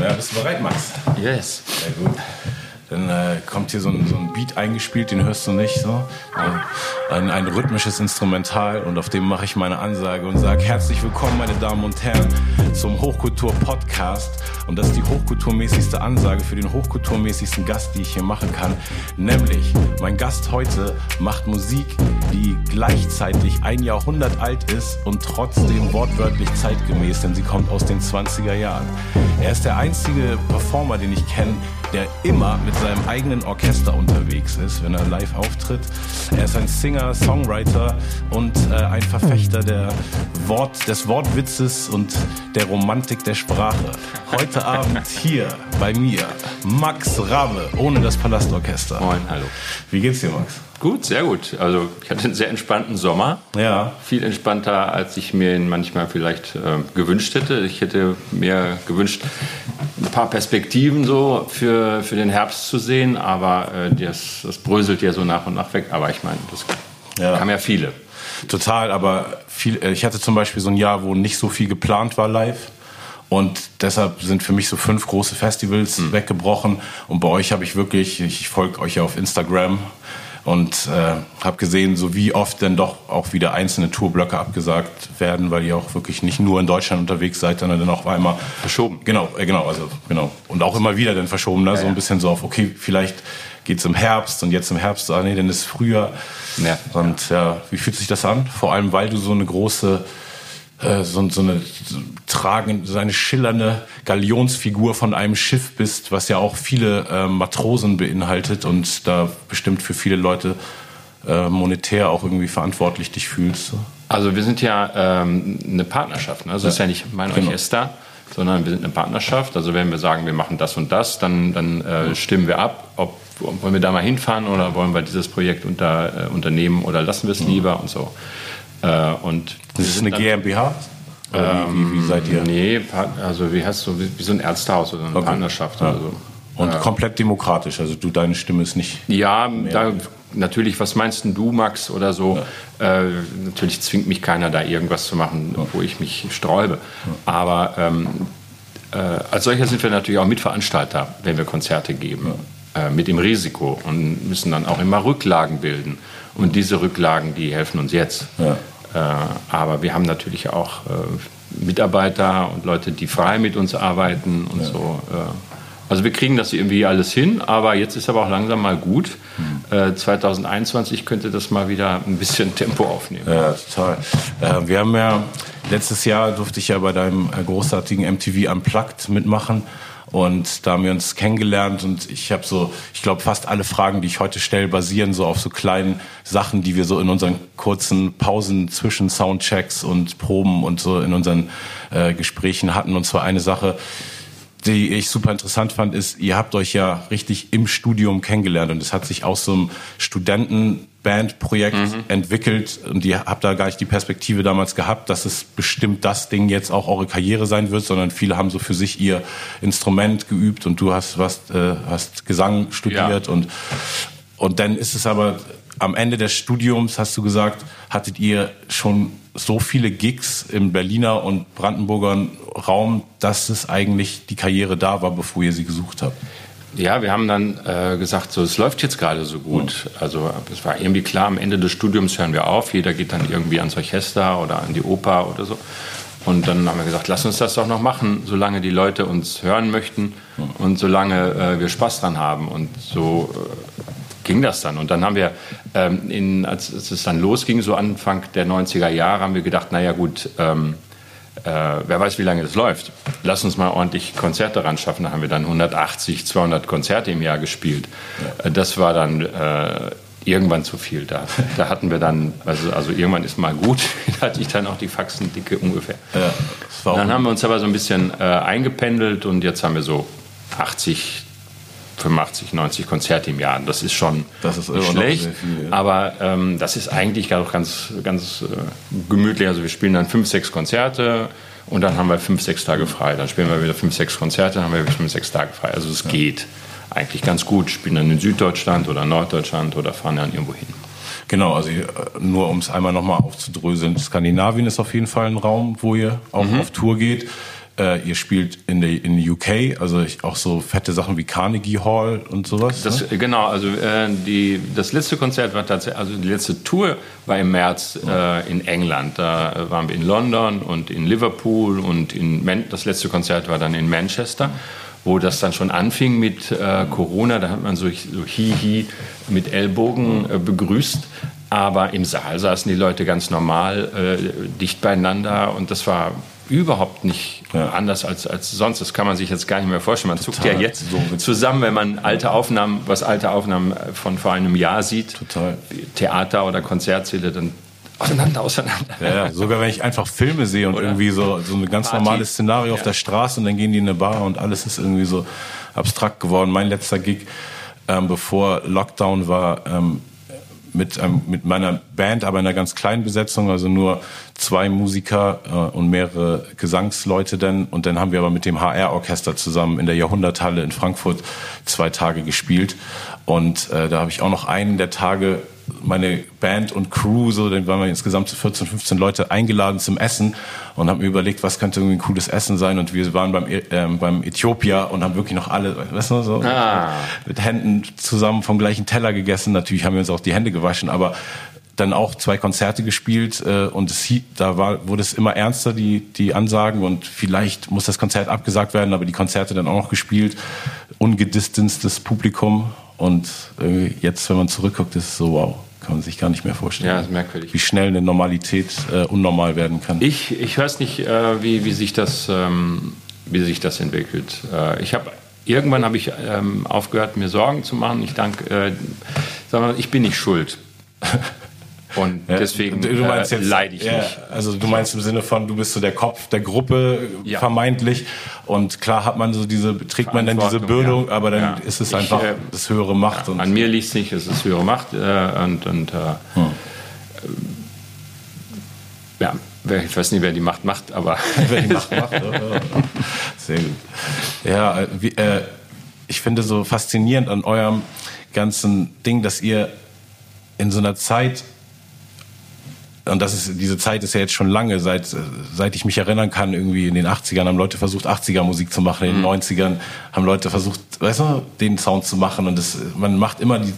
Ja, bist du bereit, Max? Yes. Sehr gut. Dann äh, kommt hier so ein, so ein Beat eingespielt, den hörst du nicht so. Äh, ein, ein rhythmisches Instrumental und auf dem mache ich meine Ansage und sage herzlich willkommen, meine Damen und Herren, zum Hochkultur-Podcast. Und das ist die hochkulturmäßigste Ansage für den hochkulturmäßigsten Gast, die ich hier machen kann. Nämlich, mein Gast heute macht Musik, die gleichzeitig ein Jahrhundert alt ist und trotzdem wortwörtlich zeitgemäß, denn sie kommt aus den 20er Jahren. Er ist der einzige Performer, den ich kenne, der immer mit seinem eigenen Orchester unterwegs ist, wenn er live auftritt. Er ist ein Singer, Songwriter und äh, ein Verfechter der Wort, des Wortwitzes und der Romantik der Sprache. Heute Abend hier bei mir Max Rabe ohne das Palastorchester. Moin, hallo. Wie geht's dir, Max? Gut, sehr gut. Also ich hatte einen sehr entspannten Sommer. Ja. Viel entspannter, als ich mir ihn manchmal vielleicht äh, gewünscht hätte. Ich hätte mir gewünscht, ein paar Perspektiven so für, für den Herbst zu sehen, aber äh, das, das bröselt ja so nach und nach weg. Aber ich meine, das Ja. haben ja viele. Total, aber viel, äh, ich hatte zum Beispiel so ein Jahr, wo nicht so viel geplant war live. Und deshalb sind für mich so fünf große Festivals weggebrochen. Und bei euch habe ich wirklich, ich folge euch ja auf Instagram und äh, habe gesehen, so wie oft denn doch auch wieder einzelne Tourblöcke abgesagt werden, weil ihr auch wirklich nicht nur in Deutschland unterwegs seid, sondern dann auch einmal Verschoben. Genau, äh, genau, also genau. Und auch immer wieder dann verschoben, ne? so ja. ein bisschen so auf, okay, vielleicht geht's im Herbst und jetzt im Herbst, ah nee, dann ist Frühjahr. Ja. Und ja, wie fühlt sich das an? Vor allem, weil du so eine große, äh, so, so eine so tragen, so eine schillernde Galionsfigur von einem Schiff bist, was ja auch viele äh, Matrosen beinhaltet und da bestimmt für viele Leute äh, monetär auch irgendwie verantwortlich dich fühlst. So. Also wir sind ja ähm, eine Partnerschaft. Ne? Also es ist ja nicht mein Genau. Orchester, sondern wir sind eine Partnerschaft. Also wenn wir sagen, wir machen das und das, dann, dann äh, stimmen wir ab, ob wollen wir da mal hinfahren oder wollen wir dieses Projekt unter, äh, unternehmen oder lassen wir es lieber und so. Äh, und Das ist eine GmbH? Oder wie, wie, seid ihr? Nee, also wie heißt so, wie, wie so ein Ärztehaus oder eine Okay. Partnerschaft Ja. oder so. Und komplett demokratisch, also du, deine Stimme ist nicht. Ja, da, natürlich, was meinst denn du, Max, oder so? Äh, natürlich zwingt mich keiner, da irgendwas zu machen, wo ich mich sträube. Aber ähm, äh, als solcher sind wir natürlich auch Mitveranstalter, wenn wir Konzerte geben, äh, mit dem Risiko und müssen dann auch immer Rücklagen bilden. Und diese Rücklagen, die helfen uns jetzt. Ja. Äh, aber wir haben natürlich auch äh, Mitarbeiter und Leute, die frei mit uns arbeiten und so. Äh, also wir kriegen das irgendwie alles hin, aber jetzt ist aber auch langsam mal gut. Äh, 2021 könnte das mal wieder ein bisschen Tempo aufnehmen. Ja, total. Wir haben ja, letztes Jahr durfte ich ja bei deinem großartigen MTV Unplugged mitmachen. Und da haben wir uns kennengelernt und ich habe so, ich glaube, fast alle Fragen, die ich heute stelle, basieren so auf so kleinen Sachen, die wir so in unseren kurzen Pausen zwischen Soundchecks und Proben und so in unseren äh, Gesprächen hatten. Und zwar eine Sache, die ich super interessant fand, ist, ihr habt euch ja richtig im Studium kennengelernt und es hat sich aus so einem Studentenbandprojekt entwickelt. Und ihr habt da gar nicht die Perspektive damals gehabt, dass es bestimmt das Ding jetzt auch eure Karriere sein wird, sondern viele haben so für sich ihr Instrument geübt und du hast was, äh, hast Gesang studiert und und dann ist es aber am Ende des Studiums, hast du gesagt, hattet ihr schon so viele Gigs im Berliner und Brandenburger Raum, dass es eigentlich die Karriere da war, bevor ihr sie gesucht habt. Ja, wir haben dann äh, gesagt, so es läuft jetzt gerade so gut. Also es war irgendwie klar, am Ende des Studiums hören wir auf. Jeder geht dann irgendwie ans Orchester oder an die Oper oder so. Und dann haben wir gesagt, lass uns das doch noch machen, solange die Leute uns hören möchten und solange äh, wir Spaß dran haben. Und so äh, ging das dann. Und dann haben wir, ähm, in, als, als es dann losging, so Anfang der 90er Jahre, haben wir gedacht, naja gut, ähm, äh, wer weiß, wie lange das läuft. Lass uns mal ordentlich Konzerte ran schaffen. Da haben wir dann 180, 200 Konzerte im Jahr gespielt. Äh, Das war dann äh, irgendwann zu viel. Da, da hatten wir dann, also, also irgendwann ist mal gut, da hatte ich dann auch die Faxendicke ungefähr. Ja, Dann haben wir uns aber so ein bisschen äh, eingependelt und jetzt haben wir so 80, 85, 90 Konzerte im Jahr. Das ist schon Das ist nicht schlecht, viel, ja. aber ähm, das ist eigentlich auch ganz, ganz äh, gemütlich. Also wir spielen dann fünf, sechs Konzerte und dann haben wir fünf, sechs Tage frei. Dann spielen wir wieder fünf, sechs Konzerte, dann haben wir wieder fünf, sechs Tage frei. Also es geht eigentlich ganz gut. Spielen dann in Süddeutschland oder Norddeutschland oder fahren dann irgendwo hin. Genau, also äh, nur um es einmal nochmal aufzudröseln. Skandinavien ist auf jeden Fall ein Raum, wo ihr auch auf Tour geht. Äh, ihr spielt in der in UK, also ich, auch so fette Sachen wie Carnegie Hall und sowas. Das, ne? Genau, also äh, die, das letzte Konzert war tatsächlich, also die letzte Tour war im März äh, in England. Da waren wir in London und in Liverpool und in Man das letzte Konzert war dann in Manchester wo das dann schon anfing mit äh, Corona. Da hat man so, so Hihi mit Ellbogen äh, begrüßt. Aber im Saal saßen die Leute ganz normal, äh, dicht beieinander und das war überhaupt nicht ja. anders als, als sonst. Das kann man sich jetzt gar nicht mehr vorstellen. Man zuckt ja jetzt so zusammen, wenn man alte Aufnahmen, was alte Aufnahmen von vor einem Jahr sieht, Total. Theater oder Konzertsäle, dann auseinander, auseinander. Ja, ja, sogar wenn ich einfach Filme sehe und Oder irgendwie so, so ein ganz Party. normales Szenario ja. auf der Straße und dann gehen die in eine Bar und alles ist irgendwie so abstrakt geworden. Mein letzter Gig, ähm, bevor Lockdown war, ähm, mit, ähm, mit meiner Band, aber in einer ganz kleinen Besetzung, also nur zwei Musiker äh, und mehrere Gesangsleute dann. Und dann haben wir aber mit dem HR-Orchester zusammen in der Jahrhunderthalle in Frankfurt zwei Tage gespielt. Und äh, da habe ich auch noch einen der Tage meine Band und Crew, so, dann waren wir insgesamt zu 14, 15 Leute eingeladen zum Essen und haben mir überlegt, was könnte irgendwie ein cooles Essen sein. Und wir waren beim, ähm, beim Äthiopia und haben wirklich noch alle, weißt du, so ah. mit Händen zusammen vom gleichen Teller gegessen. Natürlich haben wir uns auch die Hände gewaschen, aber dann auch zwei Konzerte gespielt äh, und es, da war, wurde es immer ernster, die, die Ansagen und vielleicht muss das Konzert abgesagt werden, aber die Konzerte dann auch noch gespielt, ungedistanctes Publikum und jetzt, wenn man zurückguckt, ist es so, wow, kann man sich gar nicht mehr vorstellen. Ja, ist merkwürdig. Wie schnell eine Normalität äh, unnormal werden kann. Ich, ich weiß nicht, äh, wie, wie, sich das, ähm, wie sich das entwickelt. Äh, ich habe irgendwann habe ich ähm, aufgehört, mir Sorgen zu machen. Ich danke, äh, mal, ich bin nicht schuld. Und ja, deswegen du meinst äh, jetzt, leide ich ja, nicht. Also du meinst im Sinne von, du bist so der Kopf der Gruppe ja. vermeintlich und klar hat man so diese, trägt man dann diese Bürde, aber dann ist es einfach ich, äh, das höhere Macht. und an mir liegt es nicht, es ist höhere Macht äh, und, und äh, hm. ja, ich weiß nicht, wer die Macht macht, aber wer die Macht macht. Sehr gut. Ja, wie, äh, ich finde so faszinierend an eurem ganzen Ding, dass ihr in so einer Zeit und das ist, diese Zeit ist ja jetzt schon lange, seit, seit ich mich erinnern kann, irgendwie in den 80ern haben Leute versucht, 80er Musik zu machen, in den mhm. 90ern haben Leute versucht, weißt du, den Sound zu machen. Und das, man macht immer die,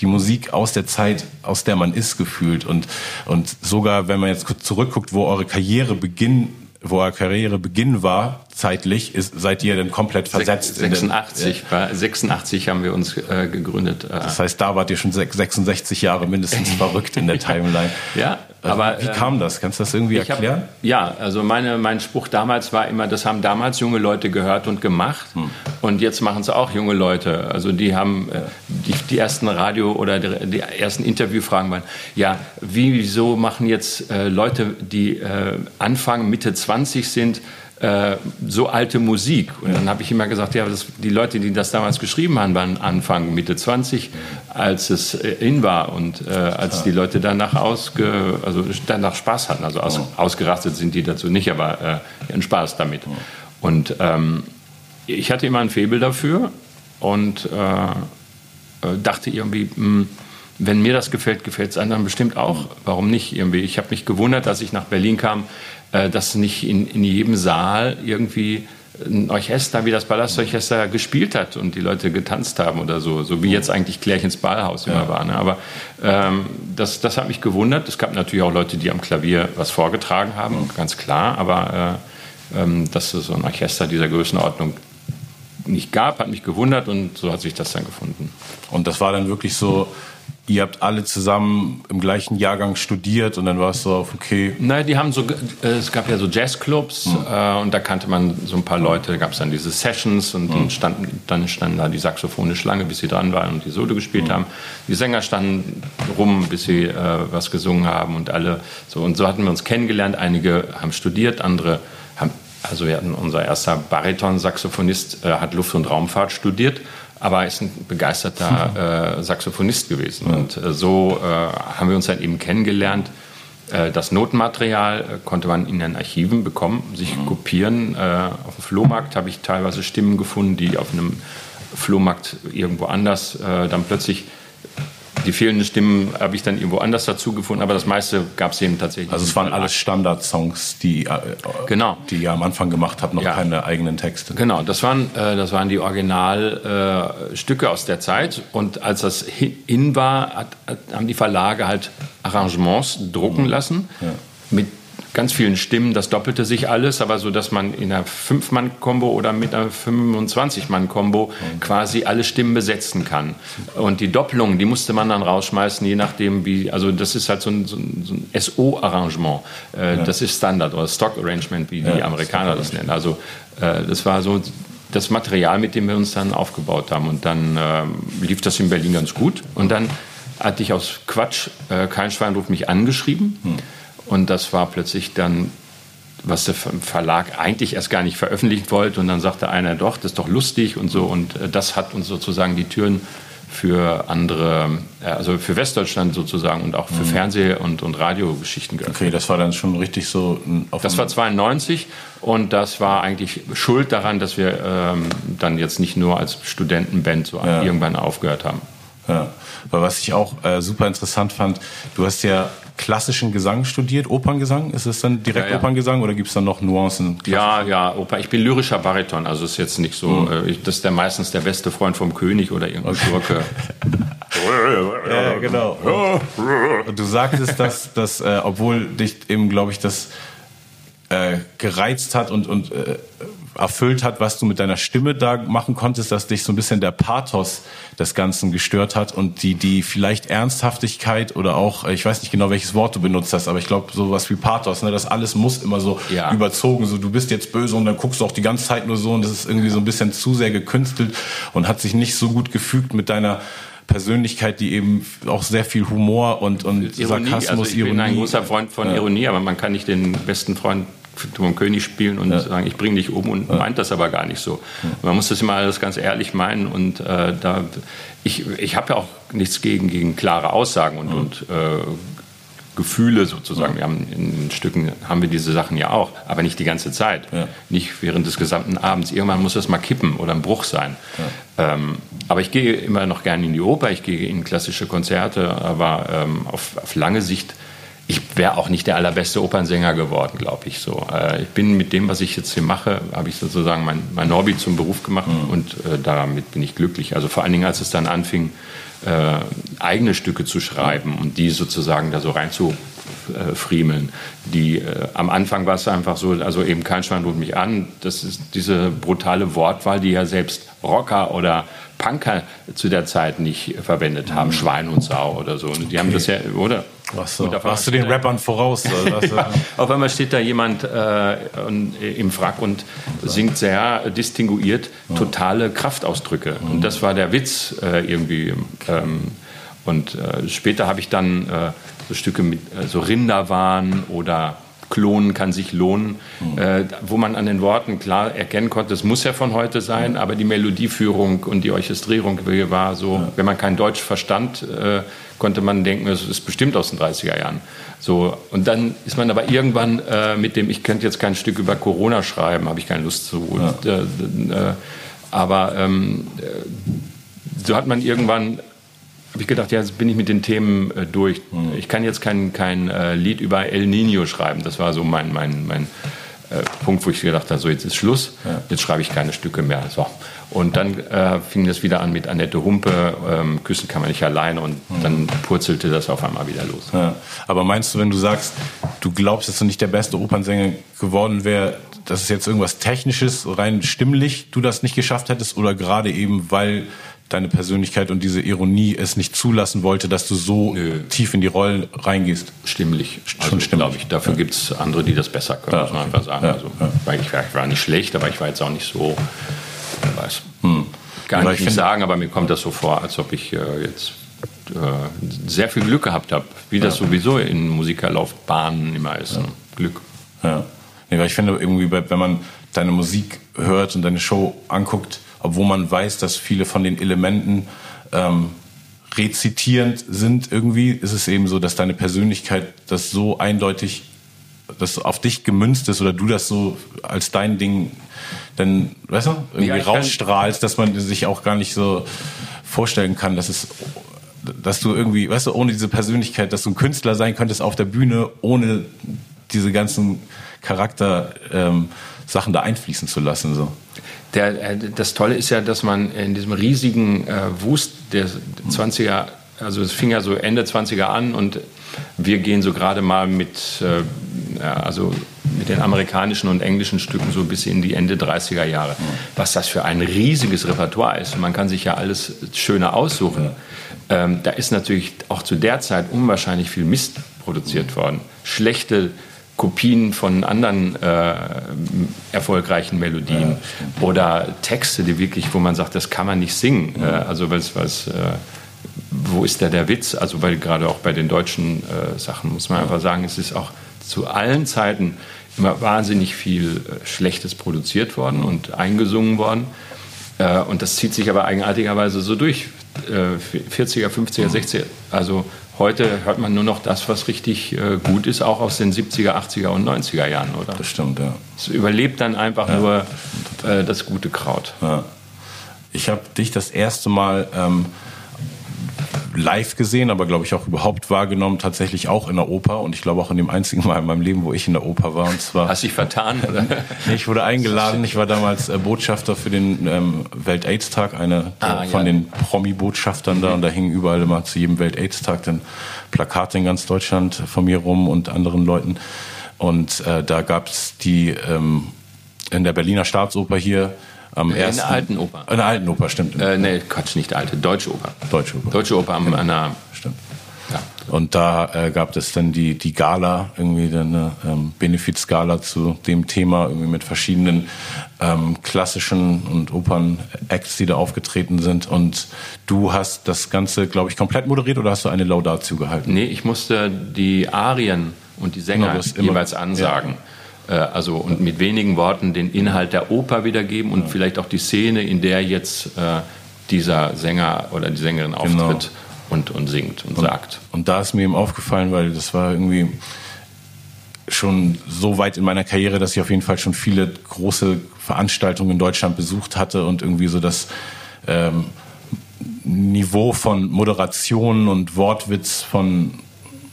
die Musik aus der Zeit, aus der man ist, gefühlt. Und, und sogar, wenn man jetzt zurückguckt, wo eure Karriere beginnt, wo er Karrierebeginn war, zeitlich, ist, seid ihr dann komplett versetzt. 86, den, ja. 86 haben wir uns äh, gegründet. Äh. Das heißt, da wart ihr schon 66 Jahre mindestens verrückt in der Timeline. ja, also, aber wie ähm, kam das? Kannst du das irgendwie erklären? Hab, ja, also meine, mein Spruch damals war immer, das haben damals junge Leute gehört und gemacht hm. und jetzt machen es auch junge Leute. Also die haben äh, die, die ersten Radio- oder die, die, ersten Interviewfragen waren, ja, wieso machen jetzt äh, Leute, die äh, Anfang, Mitte 20 sind, äh, so alte Musik. Und dann habe ich immer gesagt, ja, das, die Leute, die das damals geschrieben haben, waren Anfang, Mitte 20, als es äh, in war und äh, als die Leute danach, ausge, also danach Spaß hatten. Also aus, ausgerastet sind die dazu nicht, aber äh, ihren Spaß damit. Und ähm, ich hatte immer ein Faible dafür und äh, dachte irgendwie, mh, hm, wenn mir das gefällt, gefällt es anderen bestimmt auch. Warum nicht? Irgendwie. Ich habe mich gewundert, als ich nach Berlin kam, dass nicht in, in jedem Saal irgendwie ein Orchester wie das Palastorchester gespielt hat und die Leute getanzt haben oder so, so wie jetzt eigentlich Klärchens Ballhaus immer ja. war. Ne? Aber ähm, das, das hat mich gewundert. Es gab natürlich auch Leute, die am Klavier was vorgetragen haben, mhm. ganz klar. Aber äh, ähm, dass es so ein Orchester dieser Größenordnung nicht gab, hat mich gewundert und so hat sich das dann gefunden. Und das war dann wirklich so ihr habt alle zusammen im gleichen Jahrgang studiert und dann war es so okay. Nein, die haben so, äh, es gab ja so Jazzclubs mhm. äh, und da kannte man so ein paar Leute, da gab es dann diese Sessions und mhm. dann, standen, dann standen da die Saxophone Schlange, bis sie dran waren und die Solo gespielt mhm. haben. Die Sänger standen rum, bis sie äh, was gesungen haben und alle so. Und so hatten wir uns kennengelernt. Einige haben studiert, andere haben, also wir hatten unser erster Bariton-Saxophonist äh, hat Luft- und Raumfahrt studiert aber er ist ein begeisterter äh, Saxophonist gewesen. Und äh, so äh, haben wir uns dann eben kennengelernt. Äh, das Notenmaterial äh, konnte man in den Archiven bekommen, sich mhm. kopieren. Äh, auf dem Flohmarkt habe ich teilweise Stimmen gefunden, die auf einem Flohmarkt irgendwo anders dann plötzlich die fehlenden Stimmen habe ich dann irgendwo anders dazu gefunden, aber das meiste gab es eben tatsächlich. Also es waren alles Standardsongs, die, äh, genau. die ihr am Anfang gemacht habt, noch ja. keine eigenen Texte. Genau, das waren, äh, das waren die Originalstücke äh, aus der Zeit. Und als das in war, hat, hat, haben die Verlage halt Arrangements drucken mhm. lassen ja. mit ganz vielen Stimmen, das doppelte sich alles, aber so, dass man in einer Fünf-Mann-Kombo oder mit einer 25-Mann-Kombo mhm. quasi alle Stimmen besetzen kann. Und die Doppelungen, die musste man dann rausschmeißen, je nachdem wie, also das ist halt so ein, so ein, ein SO-Arrangement. Äh, ja. Das ist Standard oder Stock-Arrangement, wie ja, die Amerikaner das nennen. Also äh, das war so das Material, mit dem wir uns dann aufgebaut haben. Und dann äh, lief das in Berlin ganz gut. Und dann hatte ich aus Quatsch, äh, kein Schwein ruft mich angeschrieben. Hm. Und das war plötzlich dann, was der Verlag eigentlich erst gar nicht veröffentlichen wollte. Und dann sagte einer, doch, das ist doch lustig und so. Und äh, das hat uns sozusagen die Türen für andere, äh, also für Westdeutschland sozusagen und auch für mhm. Fernseh- und, und Radiogeschichten geöffnet. Okay, das war dann schon richtig so. das war 92 und das war eigentlich schuld daran, dass wir ähm, dann jetzt nicht nur als Studentenband so ja. irgendwann aufgehört haben. Ja, aber was ich auch äh, super interessant fand, du hast ja klassischen Gesang studiert, Operngesang? Ist es dann direkt ja, ja. Operngesang oder gibt es dann noch Nuancen? Ja, ja, Oper. Ich bin lyrischer Bariton, also ist jetzt nicht so, mhm. das ist der meistens der beste Freund vom König oder irgendein okay. Schurke. ja, genau. Und du sagtest, dass, dass äh, obwohl dich eben, glaube ich, das äh, gereizt hat und, und äh, erfüllt hat, was du mit deiner Stimme da machen konntest, dass dich so ein bisschen der Pathos des Ganzen gestört hat und die, die vielleicht Ernsthaftigkeit oder auch, ich weiß nicht genau, welches Wort du benutzt hast, aber ich glaube, sowas wie Pathos, ne, das alles muss immer so ja. überzogen, so du bist jetzt böse und dann guckst du auch die ganze Zeit nur so und das ist irgendwie so ein bisschen zu sehr gekünstelt und hat sich nicht so gut gefügt mit deiner Persönlichkeit, die eben auch sehr viel Humor und, und Ironie, Sarkasmus, also ich Ironie. bin ein großer Freund von ja. Ironie, aber man kann nicht den besten Freund vom König spielen und ja. sagen, ich bringe dich um und ja. meint das aber gar nicht so. Ja. Man muss das immer alles ganz ehrlich meinen und äh, da ich, ich habe ja auch nichts gegen, gegen klare Aussagen und, und äh, Gefühle sozusagen. Wir haben in Stücken haben wir diese Sachen ja auch, aber nicht die ganze Zeit, nicht während des gesamten Abends. Irgendwann muss das mal kippen oder ein Bruch sein. Ähm, aber ich gehe immer noch gerne in die Oper, ich gehe in klassische Konzerte, aber ähm, auf, auf lange Sicht ich wäre auch nicht der allerbeste Opernsänger geworden, glaube ich so. Äh, ich bin mit dem, was ich jetzt hier mache, habe ich sozusagen mein, mein Hobby zum Beruf gemacht mhm. und äh, damit bin ich glücklich. Also vor allen Dingen, als es dann anfing, äh, eigene Stücke zu schreiben und die sozusagen da so rein zu äh, friemeln. Die, äh, am Anfang war es einfach so, also eben kein Schwein ruft mich an. Das ist diese brutale Wortwahl, die ja selbst Rocker oder Punker zu der Zeit nicht verwendet haben, mhm. Schwein und Sau oder so. Die haben das ja, oder? Was so. Warst du den Rappern voraus? ja, auf einmal steht da jemand äh, im Frack und singt sehr distinguiert totale Kraftausdrücke. Mhm. Und das war der Witz äh, irgendwie. Ähm, und äh, später habe ich dann äh, so Stücke mit äh, so Rinderwahn oder Klonen kann sich lohnen, mhm. äh, wo man an den Worten klar erkennen konnte, es muss ja von heute sein, aber die Melodieführung und die Orchestrierung war so, ja. wenn man kein Deutsch verstand, äh, konnte man denken, es ist bestimmt aus den 30er Jahren. So, und dann ist man aber irgendwann äh, mit dem, ich könnte jetzt kein Stück über Corona schreiben, habe ich keine Lust zu. Und, ja. Äh, äh, aber ähm, äh, so hat man irgendwann habe ich gedacht, ja, jetzt bin ich mit den Themen äh, durch. Mhm. Ich kann jetzt kein, kein äh, Lied über El Nino schreiben. Das war so mein, mein, mein äh, Punkt, wo ich gedacht habe, so jetzt ist Schluss, ja. jetzt schreibe ich keine Stücke mehr. So. Und dann äh, fing das wieder an mit Annette Humpe, ähm, Küssen kann man nicht alleine und mhm. dann purzelte das auf einmal wieder los. Ja. Aber meinst du, wenn du sagst, du glaubst, dass du nicht der beste Opernsänger geworden wäre, dass es jetzt irgendwas Technisches, rein stimmlich, du das nicht geschafft hättest oder gerade eben, weil deine Persönlichkeit und diese Ironie es nicht zulassen wollte, dass du so Nö. tief in die Rollen reingehst. Stimmlich. Schon also, stimmlich. ich. Dafür ja. gibt es andere, die das besser können, ja, muss man okay. einfach sagen. Ja, also, weil ich, war, ich, war nicht schlecht, aber ich war jetzt auch nicht so, weiß. Hm. Gar nicht, nicht sagen, aber mir kommt das so vor, als ob ich äh, jetzt äh, sehr viel Glück gehabt habe, wie das sowieso in Musikerlaufbahnen immer ist. Ne? Glück. Ja. Nee, weil ich finde irgendwie, wenn man deine Musik hört und deine Show anguckt, obwohl man weiß, dass viele von den Elementen ähm, rezitierend sind irgendwie, ist es eben so, dass deine Persönlichkeit das so eindeutig, das auf dich gemünzt ist oder du das so als dein Ding dann, weißt du, irgendwie ja, rausstrahlst, dass man sich auch gar nicht so vorstellen kann, dass es dass du irgendwie, weißt du, ohne diese Persönlichkeit, dass du ein Künstler sein könntest auf der Bühne, ohne diese ganzen Charakter ähm, Sachen da einfließen zu lassen. So. Der, äh, das Tolle ist ja, dass man in diesem riesigen äh, Wust der 20er, also es fing ja so Ende 20er an und wir gehen so gerade mal mit, äh, also mit den amerikanischen und englischen Stücken so bis in die Ende 30er Jahre. Was das für ein riesiges Repertoire ist. Man kann sich ja alles schöner aussuchen. Ähm, da ist natürlich auch zu der Zeit unwahrscheinlich viel Mist produziert worden. Schlechte Kopien von anderen äh, erfolgreichen Melodien ja, oder Texte, die wirklich, wo man sagt, das kann man nicht singen. Mhm. Äh, also was, was äh, wo ist da der Witz? Also weil gerade auch bei den deutschen äh, Sachen muss man einfach sagen, es ist auch zu allen Zeiten immer wahnsinnig viel äh, Schlechtes produziert worden und eingesungen worden. Äh, und das zieht sich aber eigenartigerweise so durch. 40er, 50er, 60er. Also Heute hört man nur noch das, was richtig äh, gut ist, auch aus den 70er, 80er und 90er Jahren, oder? Das stimmt, ja. Es überlebt dann einfach ja, nur das, äh, das gute Kraut. Ja. Ich habe dich das erste Mal ähm, live gesehen, aber glaube ich auch überhaupt wahrgenommen, tatsächlich auch in der Oper und ich glaube auch in dem einzigen Mal in meinem Leben, wo ich in der Oper war. Und zwar Hast du dich vertan? Oder? ich wurde eingeladen. Ich war damals äh, Botschafter für den ähm, Welt-AIDS-Tag, einer ah, von ja. den Promi-Botschaftern da und da hingen überall immer zu jedem Welt-AIDS-Tag dann Plakate in ganz Deutschland von mir rum und anderen Leuten. Und äh, da gab es die ähm, in der Berliner Staatsoper hier am in ersten. Der alten Oper. In der alten Oper, stimmt. Äh, nee, Quatsch, nicht alte, Deutsche Oper. Deutsche Oper. Deutsche Oper am, genau. an der. Stimmt. Ja. Und da äh, gab es dann die, die Gala, irgendwie eine ähm, Benefizgala zu dem Thema, irgendwie mit verschiedenen ähm, klassischen und Opern-Acts, die da aufgetreten sind. Und du hast das Ganze, glaube ich, komplett moderiert oder hast du eine Laudatio gehalten? Nee, ich musste die Arien und die Sänger genau, jeweils ansagen. Ja. Äh, also und mit wenigen Worten den Inhalt der Oper wiedergeben und vielleicht auch die Szene, in der jetzt äh, dieser Sänger oder die Sängerin genau. auftritt und, und singt und, und sagt. Und da ist mir eben aufgefallen, weil das war irgendwie schon so weit in meiner Karriere, dass ich auf jeden Fall schon viele große Veranstaltungen in Deutschland besucht hatte und irgendwie so das ähm, Niveau von Moderation und Wortwitz von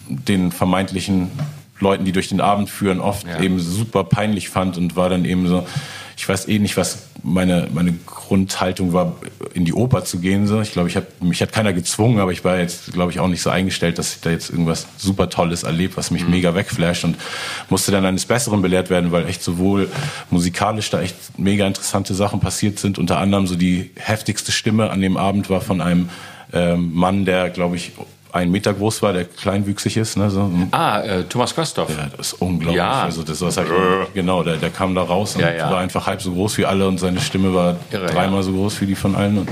den vermeintlichen Leuten, die durch den Abend führen, oft ja. eben super peinlich fand und war dann eben so, ich weiß eh nicht, was meine, meine Grundhaltung war, in die Oper zu gehen. So. Ich glaube, ich hab, mich hat keiner gezwungen, aber ich war jetzt, glaube ich, auch nicht so eingestellt, dass ich da jetzt irgendwas super Tolles erlebt, was mich mhm. mega wegflasht und musste dann eines Besseren belehrt werden, weil echt sowohl musikalisch da echt mega interessante Sachen passiert sind. Unter anderem so die heftigste Stimme an dem Abend war von einem ähm, Mann, der, glaube ich, ein Meter groß war, der kleinwüchsig ist. Ne, so. Ah, äh, Thomas Kösthoff. Ja, das ist unglaublich. Ja. Also das war halt, genau, der, der kam da raus und ja, ja. war einfach halb so groß wie alle und seine Stimme war Irre, dreimal so groß wie die von allen. Und,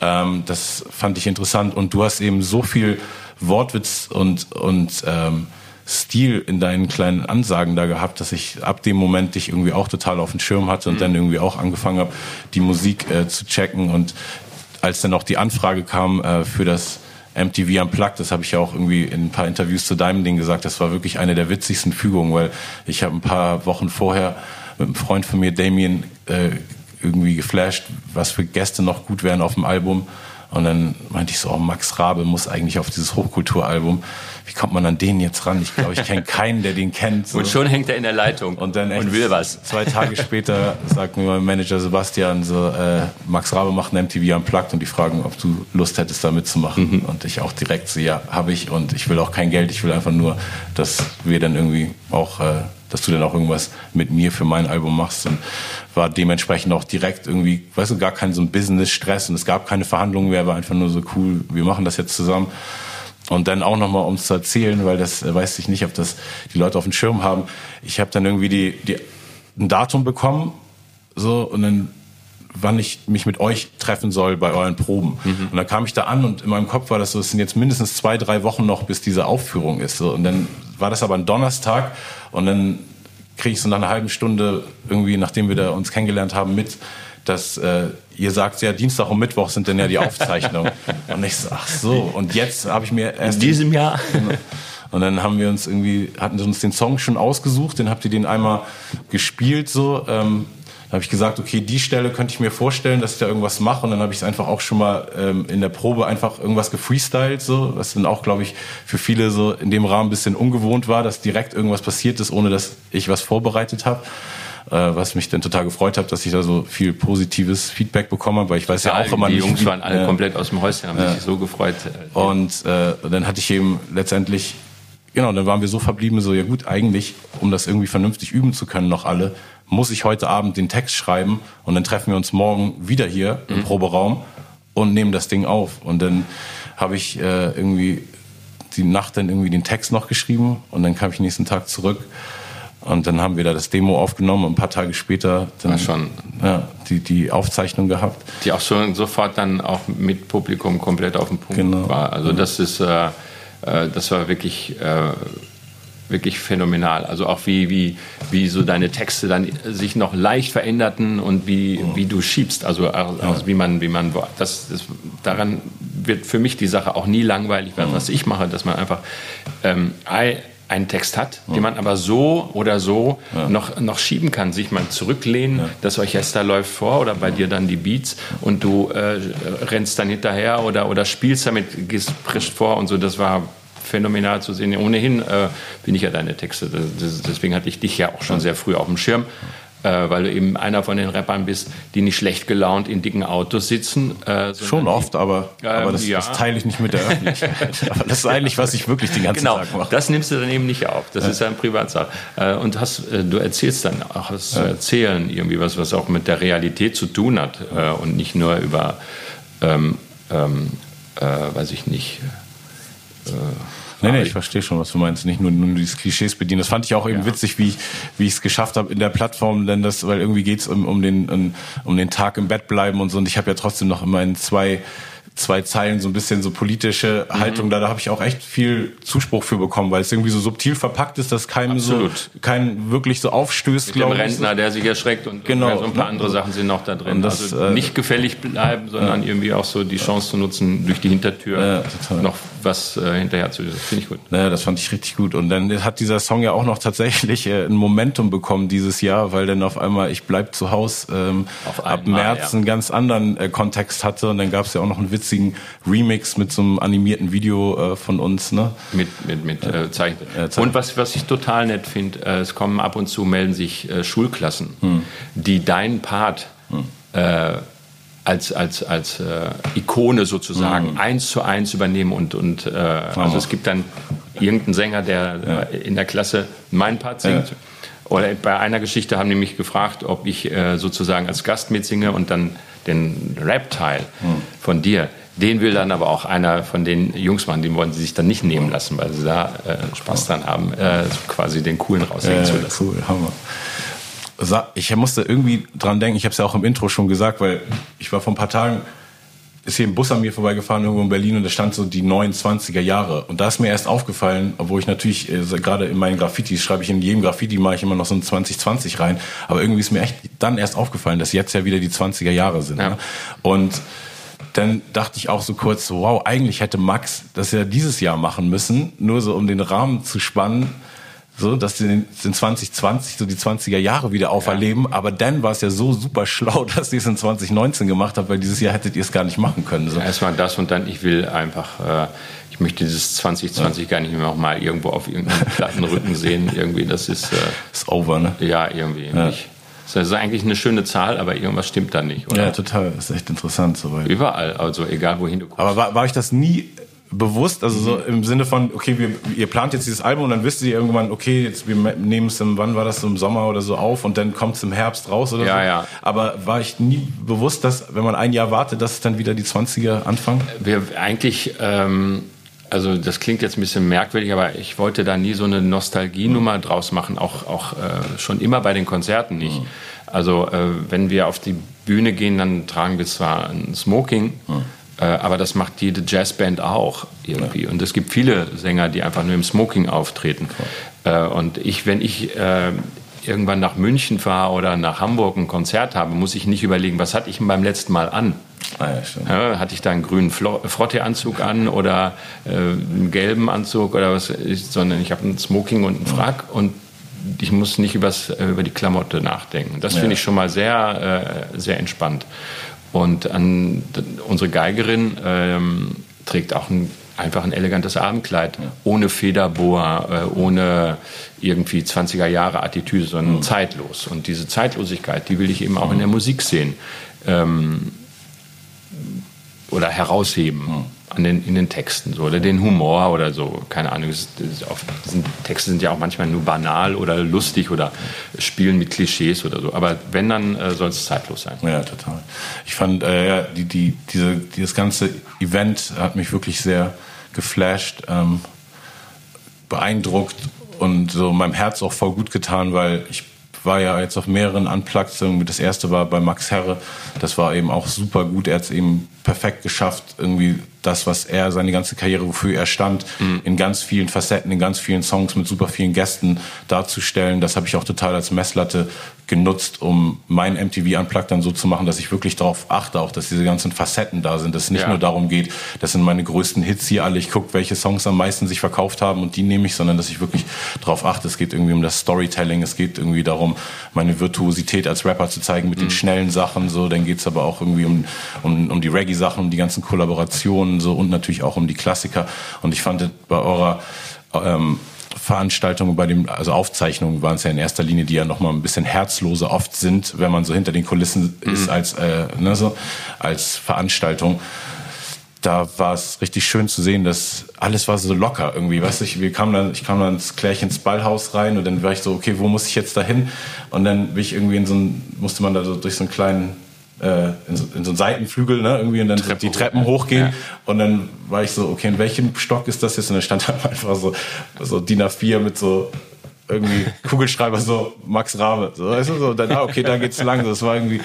ähm, das fand ich interessant. Und du hast eben so viel Wortwitz und, und ähm, Stil in deinen kleinen Ansagen da gehabt, dass ich ab dem Moment dich irgendwie auch total auf dem Schirm hatte und mhm. dann irgendwie auch angefangen habe, die Musik äh, zu checken. Und als dann auch die Anfrage kam äh, für das MTV Unplugged, das habe ich ja auch irgendwie in ein paar Interviews zu deinem Ding gesagt, das war wirklich eine der witzigsten Fügungen, weil ich habe ein paar Wochen vorher mit einem Freund von mir, Damien, äh, irgendwie geflasht, was für Gäste noch gut wären auf dem Album. Und dann meinte ich so, oh, Max Rabe muss eigentlich auf dieses Hochkulturalbum. Wie kommt man an den jetzt ran? Ich glaube, ich kenne keinen, der den kennt. So. Und schon hängt er in der Leitung und, dann und will was. Zwei Tage später sagt mir mein Manager Sebastian so, äh, Max Rabe macht ein MTV Unplugged und die fragen, ob du Lust hättest, da mitzumachen. Mhm. Und ich auch direkt so, ja, habe ich. Und ich will auch kein Geld. Ich will einfach nur, dass wir dann irgendwie auch... Äh, dass du dann auch irgendwas mit mir für mein Album machst und war dementsprechend auch direkt irgendwie, weißt du, gar kein so ein Business-Stress und es gab keine Verhandlungen mehr, war einfach nur so cool, wir machen das jetzt zusammen. Und dann auch nochmal, um es zu erzählen, weil das äh, weiß ich nicht, ob das die Leute auf dem Schirm haben. Ich habe dann irgendwie die, die, ein Datum bekommen, so, und dann wann ich mich mit euch treffen soll bei euren Proben. Mhm. Und dann kam ich da an und in meinem Kopf war das so, es sind jetzt mindestens zwei, drei Wochen noch, bis diese Aufführung ist. So. Und dann war das aber ein Donnerstag und dann kriege ich so nach einer halben Stunde irgendwie, nachdem wir da uns kennengelernt haben, mit, dass äh, ihr sagt, ja, Dienstag und Mittwoch sind dann ja die Aufzeichnungen. und ich so, ach so, und jetzt habe ich mir erst... In diesem Jahr? Und dann haben wir uns irgendwie, hatten sie uns den Song schon ausgesucht, dann habt ihr den einmal gespielt so. Ähm, habe ich gesagt, okay, die Stelle könnte ich mir vorstellen, dass ich da irgendwas mache. Und dann habe ich es einfach auch schon mal ähm, in der Probe einfach irgendwas gefreestylt, so, was dann auch, glaube ich, für viele so in dem Rahmen ein bisschen ungewohnt war, dass direkt irgendwas passiert ist, ohne dass ich was vorbereitet habe. Äh, was mich dann total gefreut hat, dass ich da so viel positives Feedback bekommen habe, weil ich weiß ja, ja auch immer die nicht. Die Jungs waren alle äh, komplett aus dem Häuschen, haben sich so gefreut. Und äh, dann hatte ich eben letztendlich Genau, dann waren wir so verblieben, so ja gut, eigentlich, um das irgendwie vernünftig üben zu können, noch alle, muss ich heute Abend den Text schreiben und dann treffen wir uns morgen wieder hier im mhm. Proberaum und nehmen das Ding auf. Und dann habe ich äh, irgendwie die Nacht dann irgendwie den Text noch geschrieben und dann kam ich nächsten Tag zurück und dann haben wir da das Demo aufgenommen und ein paar Tage später dann schon. Ja, die, die Aufzeichnung gehabt. Die auch schon sofort dann auch mit Publikum komplett auf dem Punkt genau. war. Also das ist äh, äh, das war wirklich, äh, wirklich phänomenal. Also auch wie, wie, wie so deine Texte dann sich noch leicht veränderten und wie, wie du schiebst. Also, also wie man, wie man, das, das, daran wird für mich die Sache auch nie langweilig, was ich mache, dass man einfach ähm, einen Text hat, ja. den man aber so oder so ja. noch, noch schieben kann, sich mal zurücklehnen, ja. das Orchester läuft vor oder bei dir dann die Beats und du äh, rennst dann hinterher oder, oder spielst damit, gehst frisch vor und so, das war phänomenal zu sehen. Ohnehin äh, bin ich ja deine Texte, das, deswegen hatte ich dich ja auch schon sehr früh auf dem Schirm äh, weil du eben einer von den Rappern bist, die nicht schlecht gelaunt in dicken Autos sitzen. Äh, Schon oft, aber, ähm, aber das, ja. das, teile ich nicht mit der Öffentlichkeit. aber das ist eigentlich, was ich wirklich den ganzen genau, Tag mache. Das nimmst du dann eben nicht auf. Das ja. ist ja ein Privatsache. Äh, und hast, äh, du erzählst dann auch was zu erzählen, irgendwie was, was auch mit der Realität zu tun hat äh, und nicht nur über, ähm, ähm, äh, weiß ich nicht, äh, Nee, nee, ich verstehe schon, was du meinst. Nicht nur, nur diese Klischees bedienen. Das fand ich auch eben ja. witzig, wie ich wie ich es geschafft habe in der Plattform, denn das, weil irgendwie geht's um, um den um, um den Tag im Bett bleiben und so. Und ich habe ja trotzdem noch immer in zwei zwei Zeilen so ein bisschen so politische mhm. Haltung. Da, da habe ich auch echt viel Zuspruch für bekommen, weil es irgendwie so subtil verpackt ist, dass keinem Absolut. so kein wirklich so aufstößt, glaube ich. Rentner, der sich erschreckt und, genau. so ein paar andere Sachen sind noch da drin. Das, also nicht äh, gefällig bleiben, sondern ja. irgendwie auch so die Chance zu nutzen, durch die Hintertür ja, noch was äh, hinterher zu. Das finde ich gut. Naja, das fand ich richtig gut. Und dann hat dieser Song ja auch noch tatsächlich äh, ein Momentum bekommen dieses Jahr, weil dann auf einmal Ich bleib zu Haus ähm, ab März ja. einen ganz anderen äh, Kontext hatte. Und dann gab es ja auch noch einen witzigen Remix mit so einem animierten Video äh, von uns. Ne? Mit, mit, mit äh, Zeichen. Äh, und was, was ich total nett finde, äh, es kommen ab und zu, melden sich äh, Schulklassen, hm. die deinen Part hm. äh, als, als, als äh, Ikone sozusagen mhm. eins zu eins übernehmen und, und äh, also es gibt dann irgendeinen Sänger, der ja. in der Klasse meinen Part singt. Ja. Oder bei einer Geschichte haben die mich gefragt, ob ich äh, sozusagen als Gast mitsinge und dann den Rap-Teil mhm. von dir. Den will dann aber auch einer von den Jungs machen, den wollen sie sich dann nicht nehmen lassen, weil sie da äh, Spaß dran haben, äh, quasi den coolen raushängen zu lassen. Cool, Hammer ich musste irgendwie dran denken, ich habe es ja auch im Intro schon gesagt, weil ich war vor ein paar Tagen, ist hier ein Bus an mir vorbeigefahren irgendwo in Berlin und da stand so die 29er Jahre. Und da ist mir erst aufgefallen, obwohl ich natürlich, äh, gerade in meinen Graffitis schreibe ich in jedem Graffiti, mache ich immer noch so ein 2020 rein. Aber irgendwie ist mir echt dann erst aufgefallen, dass jetzt ja wieder die 20er Jahre sind. Ja. Ne? Und dann dachte ich auch so kurz, wow, eigentlich hätte Max das ja dieses Jahr machen müssen, nur so um den Rahmen zu spannen so, dass sie in 2020 so die 20er Jahre wieder auferleben. Ja. Aber dann war es ja so super schlau, dass sie es in 2019 gemacht haben, weil dieses Jahr hättet ihr es gar nicht machen können. So. Ja, erstmal das und dann, ich will einfach, äh, ich möchte dieses 2020 ja. gar nicht mehr noch mal irgendwo auf irgendeinem Plattenrücken sehen. Irgendwie, das ist... Äh, ist over, ne? Ja, irgendwie nicht. Das ist eigentlich eine schöne Zahl, aber irgendwas stimmt da nicht, oder? Ja, total. Das ist echt interessant. Soweit. Überall, also egal wohin du kommst. Aber war, war ich das nie bewusst, also so im Sinne von, okay, wir, ihr plant jetzt dieses Album und dann wisst ihr irgendwann, okay, jetzt wir nehmen es im, wann war das, im Sommer oder so auf und dann kommt es im Herbst raus oder ja, so. Ja. Aber war ich nie bewusst, dass, wenn man ein Jahr wartet, dass es dann wieder die 20er anfangen? Wir eigentlich, ähm, also das klingt jetzt ein bisschen merkwürdig, aber ich wollte da nie so eine Nostalgienummer mhm. draus machen, auch, auch äh, schon immer bei den Konzerten nicht. Mhm. Also äh, wenn wir auf die Bühne gehen, dann tragen wir zwar ein Smoking, mhm aber das macht jede Jazzband auch irgendwie. Ja. Und es gibt viele Sänger, die einfach nur im Smoking auftreten. Ja. Äh, und ich, wenn ich äh, irgendwann nach München fahre oder nach Hamburg ein Konzert habe, muss ich nicht überlegen, was hatte ich denn beim letzten Mal an? Ah, ja, hatte ich da einen grünen Frotte-Anzug an oder äh, einen gelben Anzug oder was, sondern ich habe einen Smoking und einen Frack und ich muss nicht übers, äh, über die Klamotte nachdenken. Das finde ich schon mal sehr, äh, sehr entspannt. Und an, unsere Geigerin ähm, trägt auch ein, einfach ein elegantes Abendkleid, ja. ohne Federboa, äh, ohne irgendwie 20er Jahre Attitüde, sondern mhm. zeitlos. Und diese Zeitlosigkeit, die will ich eben auch in der Musik sehen. Ähm, oder herausheben. Mhm an den, in den Texten so, oder den Humor oder so. Keine Ahnung. Das, das auch, Texte sind ja auch manchmal nur banal oder lustig oder spielen mit Klischees oder so. Aber wenn, dann äh, soll es zeitlos sein. Ja, total. Ich fand, äh, ja, die, die, diese, dieses ganze Event hat mich wirklich sehr geflasht, ähm, beeindruckt und so meinem Herz auch voll gut getan, weil ich war ja jetzt auf mehreren Unplugged. Das erste war bei Max Herre. Das war eben auch super gut. Er hat es eben perfekt geschafft, irgendwie das, was er seine ganze Karriere, wofür er stand, mhm. in ganz vielen Facetten, in ganz vielen Songs mit super vielen Gästen darzustellen. Das habe ich auch total als Messlatte genutzt, um mein MTV Unplugged dann so zu machen, dass ich wirklich darauf achte, auch dass diese ganzen Facetten da sind, dass es nicht ja. nur darum geht, das sind meine größten Hits hier alle, ich gucke, welche Songs am meisten sich verkauft haben und die nehme ich, sondern dass ich wirklich darauf achte, es geht irgendwie um das Storytelling, es geht irgendwie darum, meine Virtuosität als Rapper zu zeigen mit mhm. den schnellen Sachen, so, dann geht es aber auch irgendwie um, um, um die Reggae-Sachen, um die ganzen Kollaborationen so und natürlich auch um die Klassiker und ich fand bei eurer ähm, Veranstaltungen, bei dem, also Aufzeichnungen waren es ja in erster Linie, die ja noch mal ein bisschen herzloser oft sind, wenn man so hinter den Kulissen mhm. ist als, äh, ne, so, als Veranstaltung. Da war es richtig schön zu sehen, dass alles war so locker irgendwie. Weißt du, ich, wir kamen dann, ich kam dann ins Ballhaus rein und dann war ich so, okay, wo muss ich jetzt da hin? Und dann bin ich irgendwie in so ein, musste man da so durch so einen kleinen in, so, in so einen Seitenflügel, ne, irgendwie und dann Treppe die Treppen hoch, hochgehen. Ja. Und dann war ich so, okay, in welchem Stock ist das jetzt? Und dann stand da einfach so, so DIN A4 mit so irgendwie Kugelschreiber, so Max Rabe. So, weißt du, so, dann, ah, okay, da geht's lang. Das war irgendwie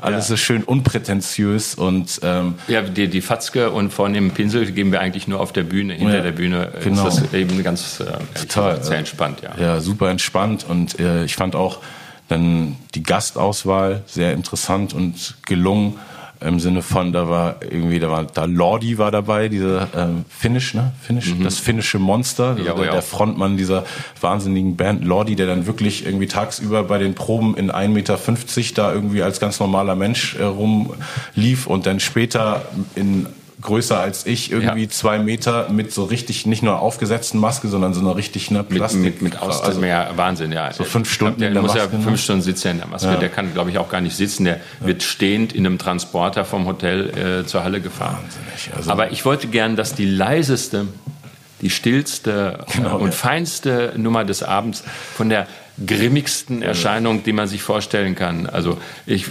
alles ja. so schön unprätentiös und ähm, Ja, die, die Fatzke und von dem Pinsel geben wir eigentlich nur auf der Bühne. Hinter ja, der Bühne genau. ist das eben ganz äh, Total, sehr entspannt, ja. Ja, super entspannt und äh, ich fand auch dann die Gastauswahl sehr interessant und gelungen im Sinne von, da war irgendwie, da war da Lordi war dabei, dieser ähm, Finnish, ne? Finnish, mhm. das finnische Monster, also ja, der, der, Frontmann dieser wahnsinnigen Band, Lordi, der dann wirklich irgendwie tagsüber bei den Proben in 1,50 Meter da irgendwie als ganz normaler Mensch äh, rumlief und dann später in größer als ich, irgendwie ja. zwei Meter mit so richtig, nicht nur aufgesetzten Maske, sondern so einer richtig ne, Plastik. Mit, mit, mit aus, also, ja, Wahnsinn, ja. So fünf Stunden glaub, der, der muss Maske, ja fünf Stunden sitzen in der Maske. Ja. Der kann, glaube ich, auch gar nicht sitzen. Der ja. wird stehend in einem Transporter vom Hotel äh, zur Halle gefahren. Wahnsinnig. Also, Aber ich wollte gern, dass die leiseste, die stillste genau, und feinste Nummer des Abends von der grimmigsten Erscheinung, die man sich vorstellen kann. Also ich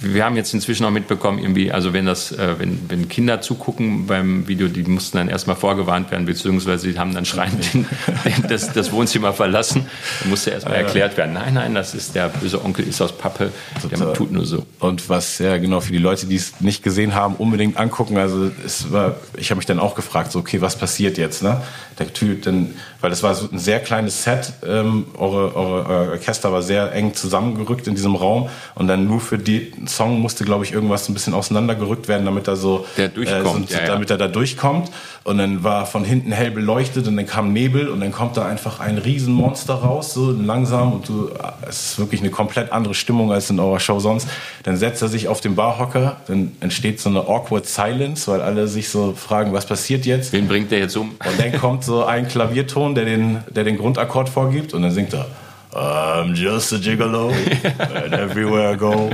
wir haben jetzt inzwischen auch mitbekommen, irgendwie, also wenn das, äh, wenn, wenn Kinder zugucken beim Video, die mussten dann erstmal vorgewarnt werden, beziehungsweise die haben dann schreiend den, den, das, das Wohnzimmer verlassen. Da musste erstmal erklärt werden, nein, nein, das ist der böse Onkel, ist aus Pappe, der tut nur so. Und was ja genau für die Leute, die es nicht gesehen haben, unbedingt angucken. Also es war, ich habe mich dann auch gefragt, so okay, was passiert jetzt? Ne? Der Typ, dann, weil das war so ein sehr kleines Set, ähm, eure, eure Orchester war sehr eng zusammengerückt in diesem Raum und dann nur für die Song musste, glaube ich, irgendwas ein bisschen auseinandergerückt werden, damit er so, äh, so, ja, damit er da durchkommt. Und dann war von hinten hell beleuchtet und dann kam Nebel und dann kommt da einfach ein Riesenmonster raus, so langsam und du, es ist wirklich eine komplett andere Stimmung als in eurer Show sonst. Dann setzt er sich auf den Barhocker, dann entsteht so eine awkward silence, weil alle sich so fragen, was passiert jetzt? Wen bringt der jetzt um? Und dann kommt so ein Klavierton, der den, der den Grundakkord vorgibt und dann singt er I'm just a gigolo and everywhere I go.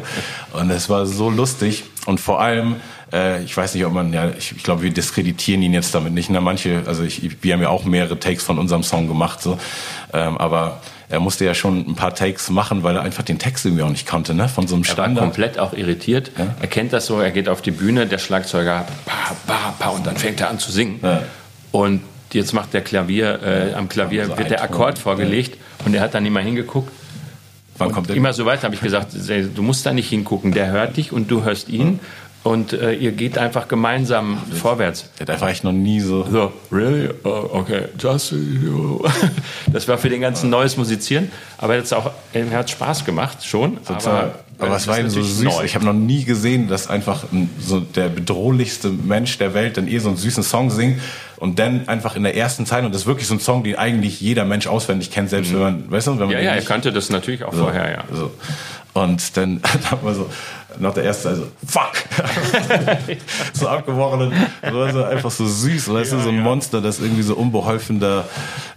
Und es war so lustig und vor allem, äh, ich weiß nicht, ob man, ja, ich, ich glaube, wir diskreditieren ihn jetzt damit nicht. Na, manche, also ich, wir haben ja auch mehrere Takes von unserem Song gemacht, so, ähm, aber er musste ja schon ein paar Takes machen, weil er einfach den Text irgendwie auch nicht kannte, ne? Von so einem Standard. Er war komplett auch irritiert. Ja? Er kennt das so, er geht auf die Bühne, der Schlagzeuger, pa, pa, pa, und dann fängt er an zu singen. Ja. Und jetzt macht der Klavier, äh, am Klavier also wird der Akkord vorgelegt und er hat dann immer hingeguckt. Wann kommt der? Immer so weiter habe ich gesagt, du musst da nicht hingucken, der hört dich und du hörst ihn. Und äh, ihr geht einfach gemeinsam das, vorwärts. Der war ich noch nie so. So, really? Oh, okay, just you. Das war für den ganzen neues Musizieren. Aber jetzt auch, er hat Spaß gemacht, schon. Total. aber es war eben so süß. Neu. Ich habe noch nie gesehen, dass einfach so der bedrohlichste Mensch der Welt dann eh so einen süßen Song singt und dann einfach in der ersten Zeile und das ist wirklich so ein Song, den eigentlich jeder Mensch auswendig kennt, selbst mhm. wenn man, weißt du, wenn man ja, ja, er kannte das natürlich auch so, vorher, ja. So. Und dann hat man so, nach der ersten Zeit so, fuck! so abgebrochen. Und so einfach so süß, weißt ja, du, so ein ja. Monster, das irgendwie so unbeholfen da.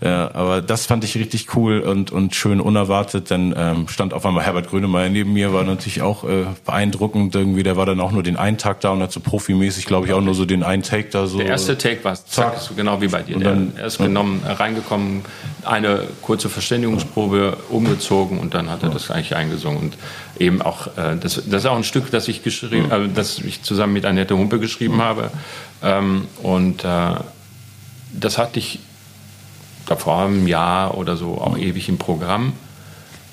Ja, aber das fand ich richtig cool und, und schön unerwartet. Dann ähm, stand auf einmal Herbert Grönemeyer neben mir, war natürlich auch äh, beeindruckend irgendwie. Der war dann auch nur den einen Tag da und hat so profimäßig, glaube ich, auch nur so den einen Take da so. Der erste Take war zack, so genau wie bei dir. Dann, er ist genommen, reingekommen, eine kurze Verständigungsprobe umgezogen und dann hat er das eigentlich eingesungen. Und eben auch, äh, das, das ist auch ein Stück, das ich geschrieben, mhm. äh, das ich zusammen mit Annette Humpe geschrieben mhm. habe. Ähm, und äh, das hatte ich davor einem Jahr oder so auch mhm. ewig im Programm.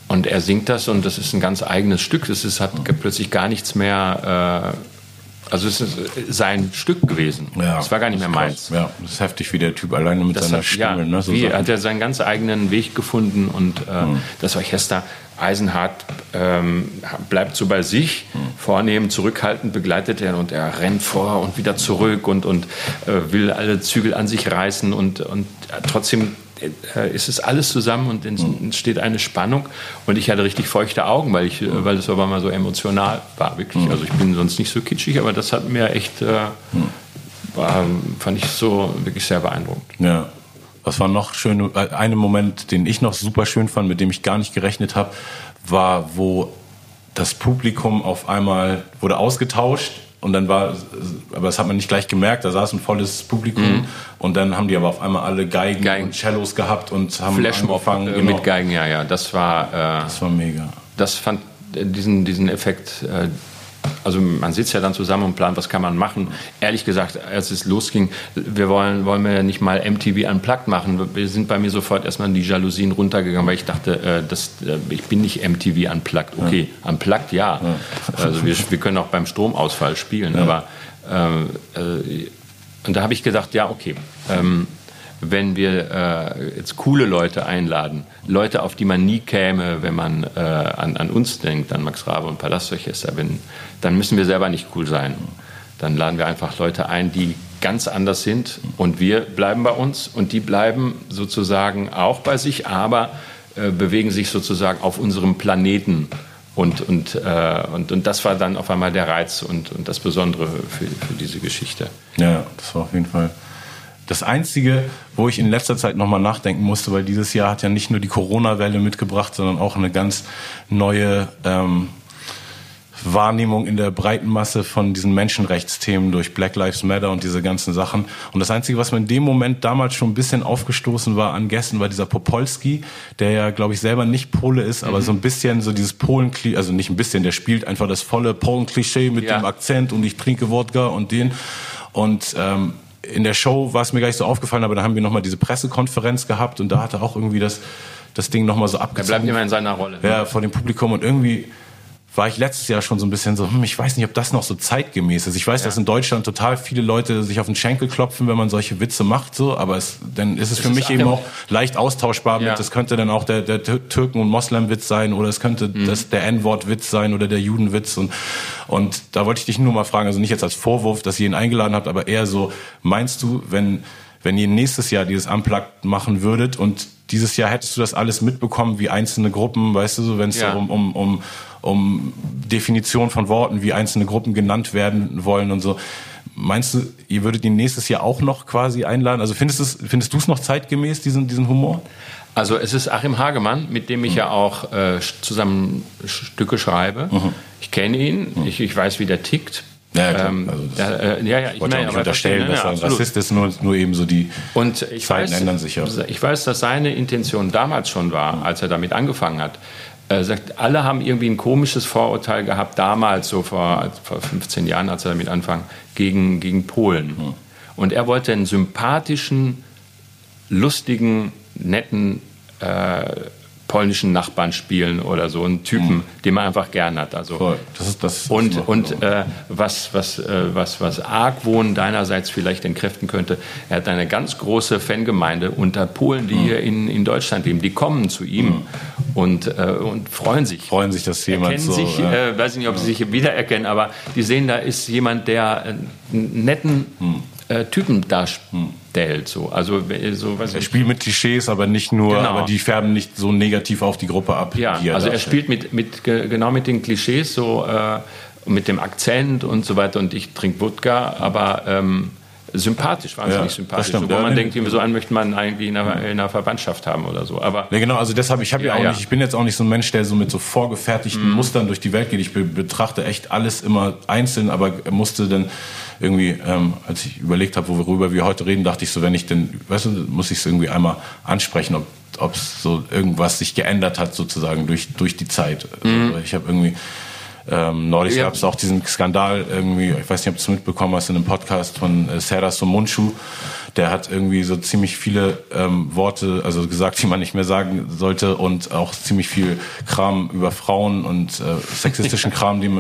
Und er singt das und das ist ein ganz eigenes Stück. Das ist, hat plötzlich gar nichts mehr. Äh, also es ist sein Stück gewesen. Ja, es war gar nicht mehr meins. Ja, das ist heftig, wie der Typ alleine mit das seiner hat, Stimme. Ja, ne, so wie, hat er seinen ganz eigenen Weg gefunden und äh, mhm. das Orchester Eisenhart ähm, bleibt so bei sich, vornehm, zurückhaltend begleitet er und er rennt vor und wieder zurück und, und äh, will alle Zügel an sich reißen und, und trotzdem äh, ist es alles zusammen und entsteht eine Spannung und ich hatte richtig feuchte Augen, weil ich, äh, weil es aber mal so emotional war, wirklich. Also ich bin sonst nicht so kitschig, aber das hat mir echt, äh, war, fand ich so wirklich sehr beeindruckend. Ja. Was war noch schön? Ein Moment, den ich noch super schön fand, mit dem ich gar nicht gerechnet habe, war, wo das Publikum auf einmal wurde ausgetauscht und dann war, aber das hat man nicht gleich gemerkt, da saß ein volles Publikum mhm. und dann haben die aber auf einmal alle Geigen, Geigen. und Cellos gehabt und haben Flashmob angefangen. Äh, genau. Mit Geigen, ja, ja, das war... Äh, das war mega. Das fand diesen, diesen Effekt, äh, also man sitzt ja dann zusammen und plant, was kann man machen. Ehrlich gesagt, als es losging, wir wollen, wollen wir ja nicht mal MTV Unplugged machen. Wir sind bei mir sofort erstmal die Jalousien runtergegangen, weil ich dachte, äh, das, äh, ich bin nicht MTV Unplugged. Okay, ja. Unplugged ja. ja. Also wir, wir können auch beim Stromausfall spielen, ja. aber äh, äh, und da habe ich gedacht, ja, okay. Ähm, wenn wir äh, jetzt coole Leute einladen, Leute, auf die man nie käme, wenn man äh, an, an, uns denkt, an Max Rabe und Palastorchester, dann müssen wir selber nicht cool sein. Dann laden wir einfach Leute ein, die ganz anders sind und wir bleiben bei uns und die bleiben sozusagen auch bei sich, aber äh, bewegen sich sozusagen auf unserem Planeten. Und, und, äh, und, und das war dann auf einmal der Reiz und, und das Besondere für, für diese Geschichte. Ja, das war auf jeden Fall das Einzige, wo ich in letzter Zeit nochmal nachdenken musste, weil dieses Jahr hat ja nicht nur die Corona-Welle mitgebracht, sondern auch eine ganz neue ähm, Wahrnehmung in der breiten Masse von diesen Menschenrechtsthemen durch Black Lives Matter und diese ganzen Sachen. Und das Einzige, was mir in dem Moment damals schon ein bisschen aufgestoßen war an Gästen, war dieser Popolski, der ja, glaube ich, selber nicht Pole ist, aber mhm. so ein bisschen so dieses polen also nicht ein bisschen, der spielt einfach das volle Polen-Klischee mit ja. dem Akzent und ich trinke Wodka und den. Und ähm, in der Show war es mir gar nicht so aufgefallen, aber da haben wir nochmal diese Pressekonferenz gehabt und da hatte auch irgendwie das, das Ding nochmal so abgezogen. Er bleibt immer in seiner Rolle. Ja, vor dem Publikum und irgendwie war ich letztes Jahr schon so ein bisschen so, hm, ich weiß nicht, ob das noch so zeitgemäß ist. Ich weiß, ja. dass in Deutschland total viele Leute sich auf den Schenkel klopfen, wenn man solche Witze macht, so, aber es, dann ist es, es für ist mich eben auch leicht austauschbar ja. mit, das könnte dann auch der, der Türken- und Moslemwitz sein oder es könnte mhm. das, der N-Wort-Witz sein oder der Judenwitz und, und da wollte ich dich nur mal fragen, also nicht jetzt als Vorwurf, dass ihr ihn eingeladen habt, aber eher so, meinst du, wenn, wenn ihr nächstes Jahr dieses Unplugged machen würdet und dieses Jahr hättest du das alles mitbekommen, wie einzelne Gruppen, weißt du, so, wenn es ja. um, um, um um Definition von Worten, wie einzelne Gruppen genannt werden wollen und so. Meinst du, ihr würdet ihn nächstes Jahr auch noch quasi einladen? Also findest, es, findest du es noch zeitgemäß, diesen, diesen Humor? Also es ist Achim Hagemann, mit dem ich mhm. ja auch äh, zusammen Stücke schreibe. Mhm. Ich kenne ihn, mhm. ich, ich weiß, wie der tickt. Ja, klar. Ähm, also das ja, äh, ja, ja, ich wollte meine, nicht unterstellen, dass er ein Rassist ist, nur, nur eben so die und ich Zeiten weiß, ändern sich ja. Ich weiß, dass seine Intention damals schon war, als er damit angefangen hat, er sagt, alle haben irgendwie ein komisches Vorurteil gehabt, damals, so vor, vor 15 Jahren, als er damit anfing, gegen, gegen Polen. Hm. Und er wollte einen sympathischen, lustigen, netten äh, polnischen Nachbarn spielen oder so, einen Typen, mhm. den man einfach gern hat. Also Voll. das ist das. Und und äh, was was äh, was was Argwohn deinerseits vielleicht entkräften könnte, er hat eine ganz große Fangemeinde unter Polen, die mhm. hier in, in Deutschland leben. Die kommen zu ihm mhm. und äh, und freuen sich. Freuen sich, dass jemand Erkennen so. Sich, ja. äh, weiß ich nicht, ob sie sich wiedererkennen, aber die sehen, da ist jemand, der einen netten mhm. äh, Typen darstellt. So. Also, so, weiß er spielt mit Klischees, aber nicht nur, genau. aber die färben nicht so negativ auf die Gruppe ab. Ja, er also er spielt mit, mit, genau mit den Klischees, so äh, mit dem Akzent und so weiter. Und ich trinke Wodka, aber ähm, sympathisch, wahnsinnig ja, sympathisch. Stimmt, wo man ja, denkt, so einen möchte man eigentlich in einer, in einer, Verwandtschaft haben oder so. Aber ja, genau, also deshalb, ich habe ja, ja, auch nicht, ich bin jetzt auch nicht so ein Mensch, der so mit so vorgefertigten mhm. Mustern durch die Welt geht. Ich betrachte echt alles immer einzeln, aber musste dann irgendwie, ähm, als ich überlegt habe, worüber wir heute reden, dachte ich so, wenn ich denn, weißt du, muss ich es irgendwie einmal ansprechen, ob ob so irgendwas sich geändert hat sozusagen durch durch die Zeit. Also, mhm. Ich habe irgendwie ähm, neulich ja. gab es auch diesen Skandal irgendwie, ich weiß nicht, ob du es mitbekommen hast, in einem Podcast von äh, Sarah Somunchu. Der hat irgendwie so ziemlich viele ähm, Worte, also gesagt, die man nicht mehr sagen sollte und auch ziemlich viel Kram über Frauen und äh, sexistischen Kram, die,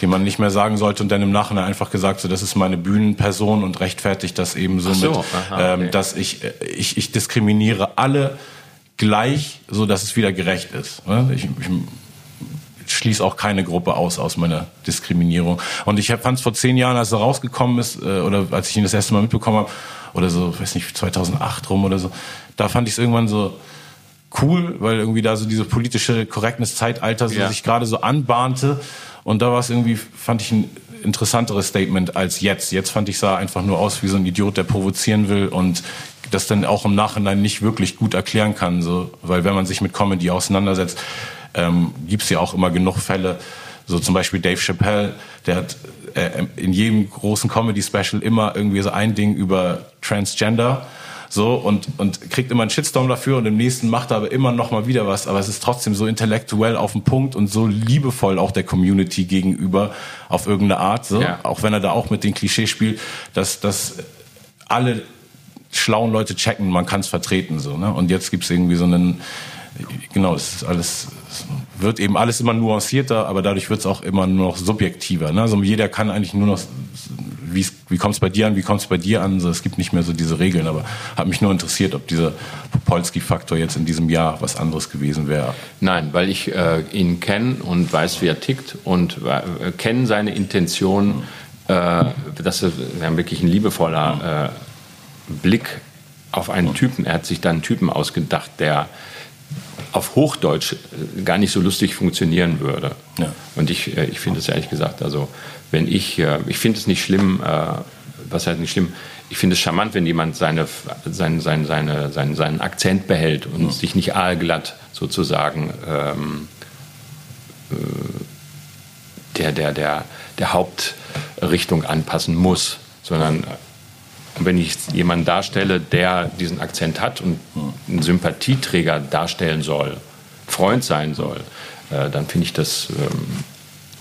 die man nicht mehr sagen sollte und dann im Nachhinein einfach gesagt, so das ist meine Bühnenperson und rechtfertigt das eben so, so mit, aha, ähm, okay. dass ich, äh, ich, ich diskriminiere alle gleich, so dass es wieder gerecht ist. Ne? Ich, ich schließe auch keine Gruppe aus aus meiner Diskriminierung. Und ich fand es vor zehn Jahren, als er rausgekommen ist, äh, oder als ich ihn das erste Mal mitbekommen habe, oder so, weiß nicht, 2008 rum oder so, da fand ich es irgendwann so cool, weil irgendwie da so diese politische Korrektness-Zeitalter so ja. sich gerade so anbahnte. Und da war es irgendwie, fand ich ein interessanteres Statement als jetzt. Jetzt fand ich, sah einfach nur aus wie so ein Idiot, der provozieren will und das dann auch im Nachhinein nicht wirklich gut erklären kann. So, weil wenn man sich mit Comedy auseinandersetzt, ähm, gibt es ja auch immer genug Fälle. So zum Beispiel Dave Chappelle, der hat äh, in jedem großen Comedy-Special immer irgendwie so ein Ding über Transgender so und und kriegt immer einen Shitstorm dafür und im nächsten macht er aber immer noch mal wieder was aber es ist trotzdem so intellektuell auf den Punkt und so liebevoll auch der Community gegenüber auf irgendeine Art so ja. auch wenn er da auch mit den Klischees spielt dass dass alle schlauen Leute checken man kann es vertreten so ne und jetzt gibt's irgendwie so einen genau es ist alles wird eben alles immer nuancierter, aber dadurch wird es auch immer nur noch subjektiver. Ne? Also jeder kann eigentlich nur noch, wie, wie kommt es bei dir an, wie kommt es bei dir an? Also es gibt nicht mehr so diese Regeln, aber hat mich nur interessiert, ob dieser Popolski-Faktor jetzt in diesem Jahr was anderes gewesen wäre. Nein, weil ich äh, ihn kenne und weiß, wie er tickt und äh, kenne seine Intention, äh, dass er wirklich ein liebevoller äh, Blick auf einen Typen, er hat sich da einen Typen ausgedacht, der auf Hochdeutsch äh, gar nicht so lustig funktionieren würde. Ja. Und ich, äh, ich finde es ehrlich gesagt, also wenn ich, äh, ich finde es nicht schlimm, was heißt nicht schlimm, ich finde es charmant, wenn jemand seine, sein, sein, seine, seinen, seinen Akzent behält und ja. sich nicht aalglatt sozusagen ähm, der, der, der, der Hauptrichtung anpassen muss, sondern und wenn ich jemanden darstelle, der diesen Akzent hat und einen Sympathieträger darstellen soll, Freund sein soll, äh, dann finde ich das ähm,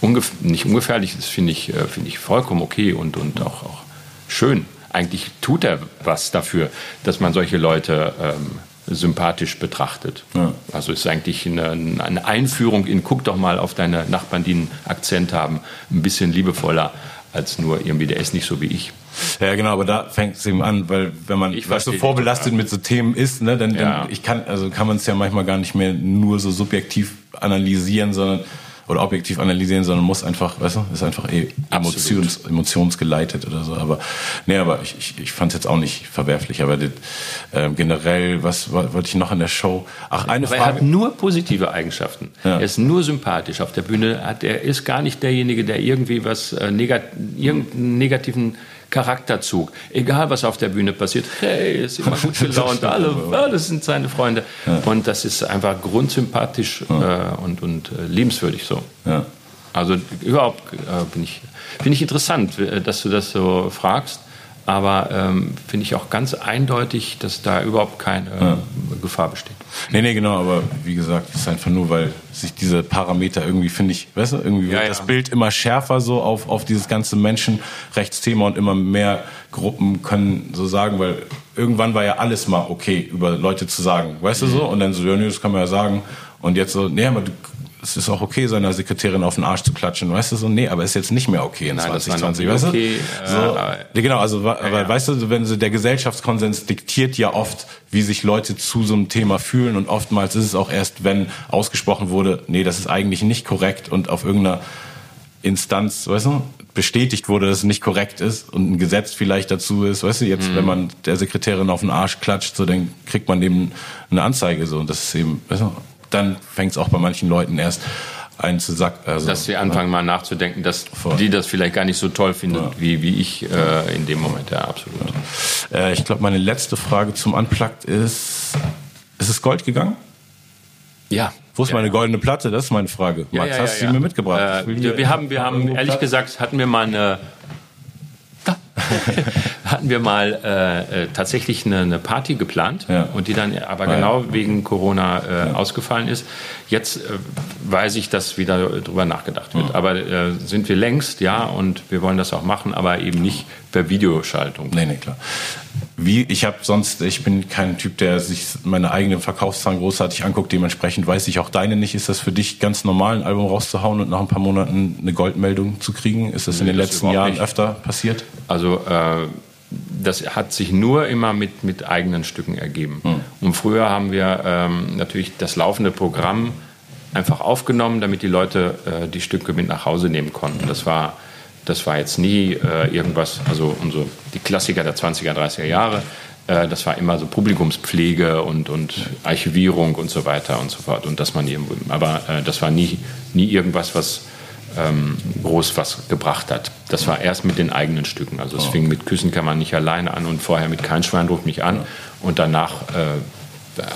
ungef nicht ungefährlich, das finde ich, äh, find ich vollkommen okay und, und auch, auch schön. Eigentlich tut er was dafür, dass man solche Leute ähm, sympathisch betrachtet. Ja. Also ist eigentlich eine, eine, Einführung in, guck doch mal auf deine Nachbarn, die einen Akzent haben, ein bisschen liebevoller als nur irgendwie, der ist nicht so wie ich. Ja, genau, aber da fängt es eben an, weil wenn man ich so vorbelastet mit so Themen ist, ne, dann, ja. dann ich kann, also kann man es ja manchmal gar nicht mehr nur so subjektiv analysieren, sondern oder objektiv analysieren, sondern muss einfach, weißt du, ist einfach eh emotions, emotionsgeleitet oder so. Aber nee, aber ich, ich, ich fand es jetzt auch nicht verwerflich. Aber das, äh, generell, was wollte ich noch in der Show? Ach, eine aber Frage. Er hat nur positive Eigenschaften. Ja. Er ist nur sympathisch auf der Bühne. Hat, er ist gar nicht derjenige, der irgendwie was äh, negat irgendeinen negativen Charakterzug. Egal, was auf der Bühne passiert, hey, ist immer gut gelaunt, alle, alles sind seine Freunde. Ja. Und das ist einfach grundsympathisch ja. äh, und, und äh, liebenswürdig so. Ja. Also überhaupt äh, bin ich, finde ich interessant, äh, dass du das so fragst. Aber ähm, finde ich auch ganz eindeutig, dass da überhaupt keine ja. Gefahr besteht. Nee, nee, genau, aber wie gesagt, es ist einfach nur, weil sich diese Parameter irgendwie, finde ich, weißt du, irgendwie ja, wird ja. das Bild immer schärfer so auf, auf dieses ganze Menschenrechtsthema und immer mehr Gruppen können so sagen, weil irgendwann war ja alles mal okay, über Leute zu sagen, weißt du so? Und dann so, ja, nee, das kann man ja sagen. Und jetzt so, nee, aber du, es ist auch okay, seiner Sekretärin auf den Arsch zu klatschen, weißt du so, nee, aber ist jetzt nicht mehr okay in Nein, das war 2020, noch weißt okay, du? So, äh, genau, also, wa- aber ja. weißt du, wenn so der Gesellschaftskonsens diktiert ja oft, wie sich Leute zu so einem Thema fühlen und oftmals ist es auch erst, wenn ausgesprochen wurde, nee, das ist eigentlich nicht korrekt und auf irgendeiner Instanz, weißt du, bestätigt wurde, dass es nicht korrekt ist und ein Gesetz vielleicht dazu ist, weißt du, jetzt, Mhm. wenn man der Sekretärin auf den Arsch klatscht, so, dann kriegt man eben eine Anzeige, so, und das ist eben, weißt du, dann fängt es auch bei manchen Leuten erst ein zu sack, also, Dass sie anfangen mal nachzudenken, dass Voll. die das vielleicht gar nicht so toll findet, wie, wie ich äh, in dem Moment. Ja, absolut. Äh, ich glaube, meine letzte Frage zum Unplugged ist, ist es Gold gegangen? Ja. Wo ist meine goldene Platte? Das ist meine Frage. Ja, Max, ja, ja, hast du ja. sie mir mitgebracht? Äh, wir, wir haben, wir haben ehrlich gesagt, hatten wir mal eine, hatten wir mal äh, äh, tatsächlich eine, eine Party geplant Ja. und die dann aber ja. genau wegen Corona äh, ausgefallen ist. Jetzt äh, weiß ich, dass wieder drüber nachgedacht wird. Aber äh, sind wir längst, ja, und wir wollen das auch machen, aber eben nicht per Videoschaltung. Nee, nee, klar. Wie, ich habe sonst, ich bin kein Typ, der sich meine eigenen Verkaufszahlen großartig anguckt. Dementsprechend weiß ich auch deine nicht. Ist das für dich ganz normal, ein Album rauszuhauen und nach ein paar Monaten eine Goldmeldung zu kriegen? Ist das in Nee, den das letzten Jahren nicht. öfter passiert? Also äh, das hat sich nur immer mit, mit eigenen Stücken ergeben. Hm. Und früher haben wir ähm, natürlich das laufende Programm einfach aufgenommen, damit die Leute äh, die Stücke mit nach Hause nehmen konnten. Das war, das war jetzt nie äh, irgendwas, also unsere, die Klassiker der 20er, 30er Jahre, äh, das war immer so Publikumspflege und, und Archivierung und so weiter und so fort. Und dass man irgendwo, aber äh, das war nie, nie irgendwas, was ähm, groß was gebracht hat. Das war erst mit den eigenen Stücken. Also es fing mit Küssen kann man nicht alleine an und vorher mit Kein Schwein ruft mich an. Und danach äh,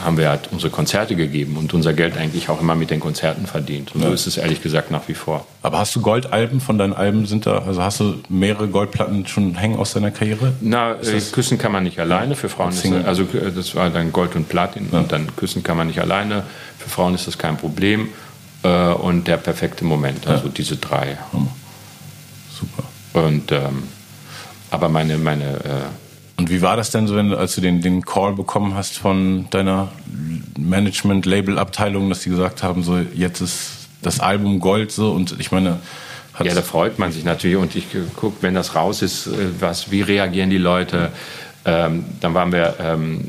haben wir halt unsere Konzerte gegeben und unser Geld eigentlich auch immer mit den Konzerten verdient. Und so ist es ehrlich gesagt nach wie vor. Aber hast du Goldalben von deinen Alben? Sind da, also hast du mehrere Goldplatten schon hängen aus deiner Karriere? Na, äh, Küssen kann man nicht alleine. Für Frauen ist das, also äh, das war dann Gold und Platin und dann Küssen kann man nicht alleine. Für Frauen ist das kein Problem. Äh, und der perfekte Moment, also diese drei. Super. Und ähm, aber meine meine äh, Und wie war das denn so, wenn als du den, den Call bekommen hast von deiner Management-Label-Abteilung, dass die gesagt haben, so jetzt ist das Album Gold so und ich meine, Ja, da freut man sich natürlich und ich gucke, wenn das raus ist, äh, was, wie reagieren die Leute. Ähm, dann waren wir ähm,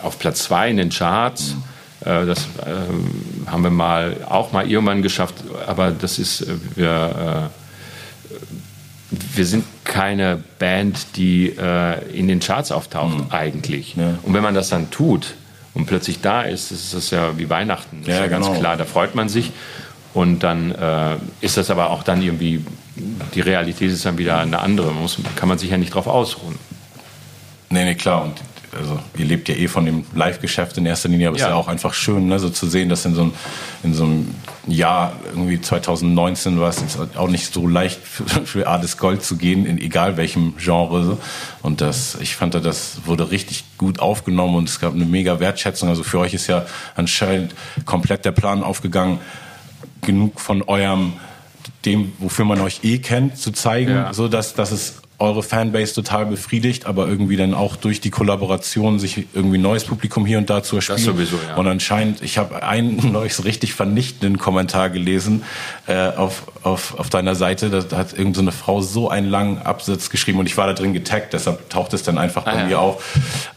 auf Platz zwei in den Charts. Äh, das ähm, haben wir mal auch mal irgendwann geschafft, aber das ist äh, wir äh, wir sind keine Band, die äh, in den Charts auftaucht eigentlich. Mhm. Ja. Und wenn man das dann tut und plötzlich da ist, ist das ja wie Weihnachten. Das Ja, ist ja ganz genau. klar. Da freut man sich. Und dann äh, ist das aber auch dann irgendwie, die Realität ist dann wieder eine andere. Muss, kann man sich ja nicht drauf ausruhen. Nee, nee, klar. Und also, ihr lebt ja eh von dem Live-Geschäft in erster Linie, aber es Ja. ist ja auch einfach schön, ne, so zu sehen, dass in so, einem, in so einem Jahr, irgendwie 2019 war es auch nicht so leicht für, für Ades Gold zu gehen, in egal welchem Genre. So. Und das, ich fand, das wurde richtig gut aufgenommen und es gab eine mega Wertschätzung. Also für euch ist ja anscheinend komplett der Plan aufgegangen, genug von eurem dem, wofür man euch eh kennt, zu zeigen, Ja. so dass, dass es eure Fanbase total befriedigt, aber irgendwie dann auch durch die Kollaboration sich irgendwie neues Publikum hier und da zu erspielen. sowieso, ja. Und anscheinend, ich habe einen neues richtig vernichtenden Kommentar gelesen äh, auf, auf, auf deiner Seite. Da hat irgendeine so eine Frau so einen langen Absatz geschrieben und ich war da drin getaggt, deshalb taucht es dann einfach bei Ah, ja. mir auf.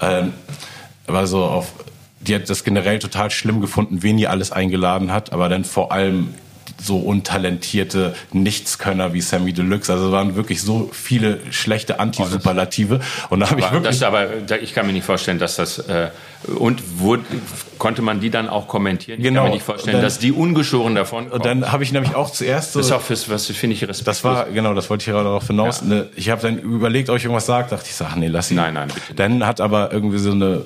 Ähm, aber so auf, die hat das generell total schlimm gefunden, wen ihr alles eingeladen hat, aber dann vor allem so untalentierte Nichtskönner wie Sammy Deluxe. Also es waren wirklich so viele schlechte Antisuperlative. Und da habe ich wirklich das, aber ich kann mir nicht vorstellen, dass das. Äh, und wurde, konnte man die dann auch kommentieren? Ich Genau. kann mir nicht vorstellen, dann- dass die ungeschoren davon und dann habe ich nämlich auch zuerst so Das ist auch fürs, was finde ich respektlos. Das war, genau, das wollte ich gerade darauf hinaus. Ja. Ne, ich habe dann überlegt, ob ich irgendwas sagt, dachte ich, ach nee, lass ihn. Nein, nein, bitte. Dann hat aber irgendwie so eine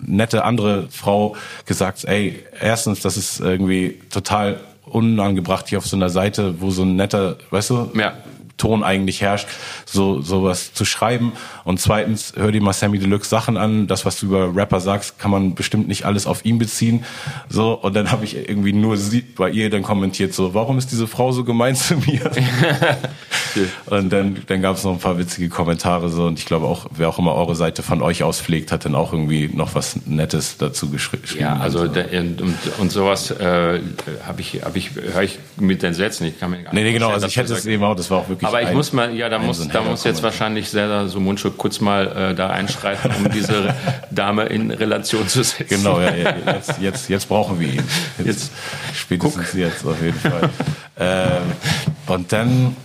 nette andere Frau gesagt, ey, erstens, das ist irgendwie total unangebracht hier auf so einer Seite, wo so ein netter, weißt du, Ja. Ton eigentlich herrscht, so sowas zu schreiben. Und zweitens, hör dir mal Sammy Deluxe Sachen an. Das, was du über Rapper sagst, kann man bestimmt nicht alles auf ihn beziehen. So und dann habe ich irgendwie nur sie bei ihr dann kommentiert so, warum ist diese Frau so gemein zu mir? und dann, dann gab es noch ein paar witzige Kommentare so und ich glaube auch, wer auch immer eure Seite von euch aus pflegt, hat dann auch irgendwie noch was Nettes dazu geschrieben. Ja, also da, und, und sowas äh, habe ich, hab ich, höre ich mit den Sätzen. Ich kann mir gar nicht nee, nee, genau, also ich hätte es eben auch, das war auch wirklich. Aber ich muss mal, ja, da muss, so da muss jetzt wahrscheinlich sehr so Mundschutz kurz mal äh, da einschreiten, um diese Dame in Relation zu setzen. Genau, ja, jetzt, jetzt, jetzt brauchen wir ihn. Jetzt, jetzt spätestens guck. jetzt auf jeden Fall. ähm, und dann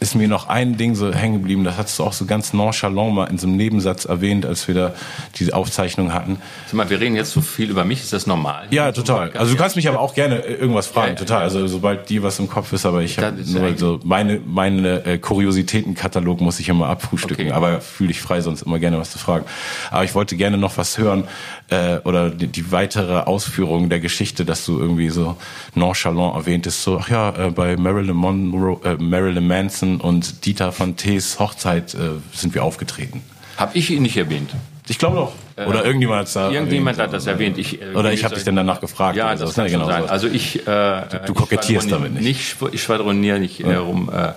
ist mir noch ein Ding so hängen geblieben, das hast du auch so ganz nonchalant mal in so einem Nebensatz erwähnt, als wir da diese Aufzeichnung hatten. Sag mal, wir reden jetzt so viel über mich, ist das normal? Ja, total. Also du kannst mich aber auch gerne äh, irgendwas fragen, ja, total. Also sobald dir was im Kopf ist, aber ich habe nur so meine meine äh, Kuriositätenkatalog muss ich immer abfrühstücken, okay. aber fühle ich frei, sonst immer gerne was zu fragen. Aber ich wollte gerne noch was hören äh, oder die, die weitere Ausführung der Geschichte, dass du irgendwie so nonchalant erwähntest, so ach ja, äh, bei Marilyn Monroe, äh, Marilyn Manson und Dieter von Tees Hochzeit äh, sind wir aufgetreten. Habe ich ihn nicht erwähnt? Ich glaube doch. Oder irgendjemand hat da Irgendjemand erwähnt, hat das erwähnt. Ich, äh, oder ich habe dich dann danach gefragt. Ja, das kann genau sein. Also ich, äh, du, kokettierst damit nicht. nicht. Ich schwadroniere nicht ja. rum. Äh,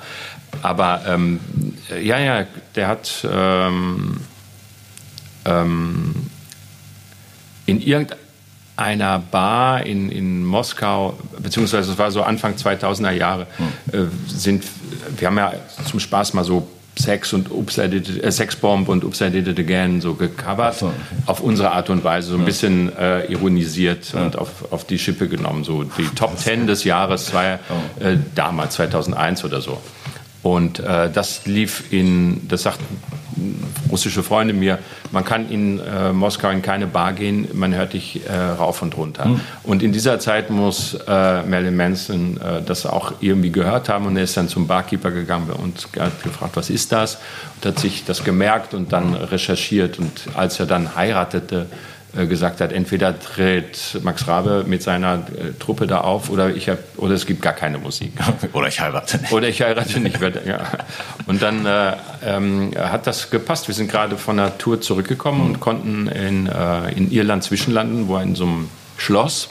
aber ähm, ja, ja, der hat ähm, ähm, in irgendeiner Bar in, in Moskau, beziehungsweise es war so Anfang 2000er Jahre, hm. äh, sind, wir haben ja zum Spaß mal so Sex und it, äh, Sexbomb und I Did It Again so gecovert. So, okay. Auf unsere Art und Weise, so ein ja. bisschen äh, ironisiert ja. und auf, auf die Schippe genommen. So die Top Ten des Jahres war oh. äh, damals, 2001 oder so. Und äh, das lief in, das sagten russische Freunde mir, man kann in äh, Moskau in keine Bar gehen, man hört dich äh, rauf und runter. Mhm. Und in dieser Zeit muss äh, Marilyn Manson äh, das auch irgendwie gehört haben und er ist dann zum Barkeeper gegangen und hat gefragt, was ist das? Und hat sich das gemerkt und dann recherchiert und als er dann heiratete, gesagt hat, entweder tritt Max Rabe mit seiner äh, Truppe da auf oder ich hab, oder es gibt gar keine Musik. oder ich heirate nicht. Oder ich heirate nicht. Und dann äh, ähm, hat das gepasst. Wir sind gerade von der Tour zurückgekommen und konnten in, äh, in Irland zwischenlanden, wo er in so einem Schloss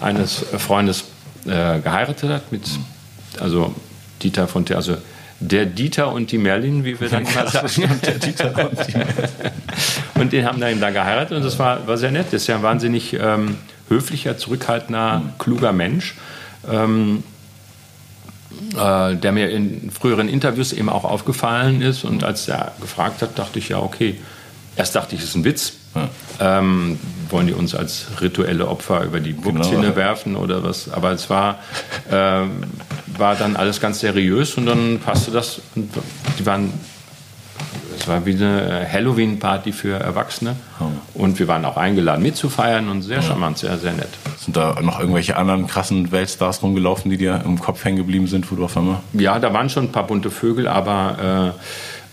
eines Freundes äh, geheiratet hat mit, also Dieter von Ter, also der Dieter und die Merlin, wie wir dann mal sagen. der Dieter und die Merlin. Und den haben dann da geheiratet und das war, war sehr nett. Das ist ja ein wahnsinnig ähm, höflicher, zurückhaltender, mhm. kluger Mensch. Ähm, äh, der mir in früheren Interviews eben auch aufgefallen ist. Und als er gefragt hat, dachte ich ja, okay. Erst dachte ich, es ist ein Witz. Ja. Ähm, wollen die uns als rituelle Opfer über die Burgzinne genau. werfen oder was? Aber es war, äh, war dann alles ganz seriös und dann passte das. Und die waren es war wie eine Halloween-Party für Erwachsene. Und wir waren auch eingeladen mitzufeiern und sehr charmant, sehr, sehr nett. Sind da noch irgendwelche anderen krassen Weltstars rumgelaufen, die dir im Kopf hängen geblieben sind, wo du auf einmal? Ja, da waren schon ein paar bunte Vögel, aber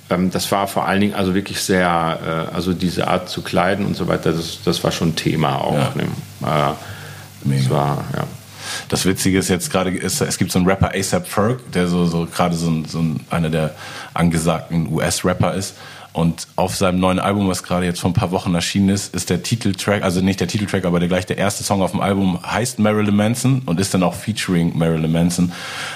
äh, ähm, das war vor allen Dingen also wirklich sehr, äh, also diese Art zu kleiden und so weiter, das, das war schon Thema auch. Ja. Ne? Äh, Mega. Das war, ja. Das Witzige ist jetzt gerade, es gibt so einen Rapper ASAP Ferg, der so, so gerade so, ein, so ein, einer der angesagten US-Rapper ist. Und auf seinem neuen Album, was gerade jetzt vor ein paar Wochen erschienen ist, ist der Titeltrack, also nicht der Titeltrack, aber der gleich der erste Song auf dem Album heißt Marilyn Manson und ist dann auch featuring Marilyn Manson.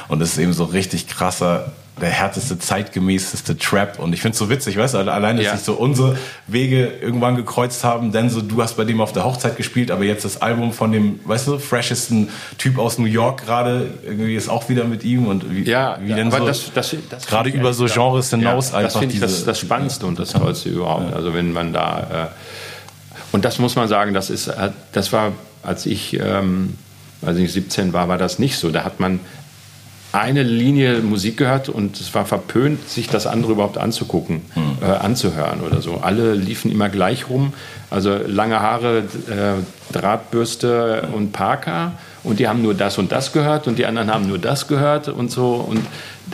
Und es ist eben so richtig krasser der härteste, zeitgemäßeste Trap. Und ich finde es so witzig, weißt du, allein, dass ja. sich so unsere Wege irgendwann gekreuzt haben, denn so, du hast bei dem auf der Hochzeit gespielt, aber jetzt das Album von dem, weißt du, freshesten Typ aus New York gerade, irgendwie ist auch wieder mit ihm und wie, ja, wie denn so, das, das, das gerade über so Genres hinaus ja, einfach. Das finde ich das, das Spannendste und das Tollste überhaupt. Also wenn man da, äh, und das muss man sagen, das ist, äh, das war, als ich, ähm, als ich 17 war, war das nicht so. Da hat man eine Linie Musik gehört und es war verpönt, sich das andere überhaupt anzugucken, hm. äh, anzuhören oder so. Alle liefen immer gleich rum, also lange Haare, äh, Drahtbürste und Parker und die haben nur das und das gehört und die anderen haben nur das gehört und so. Und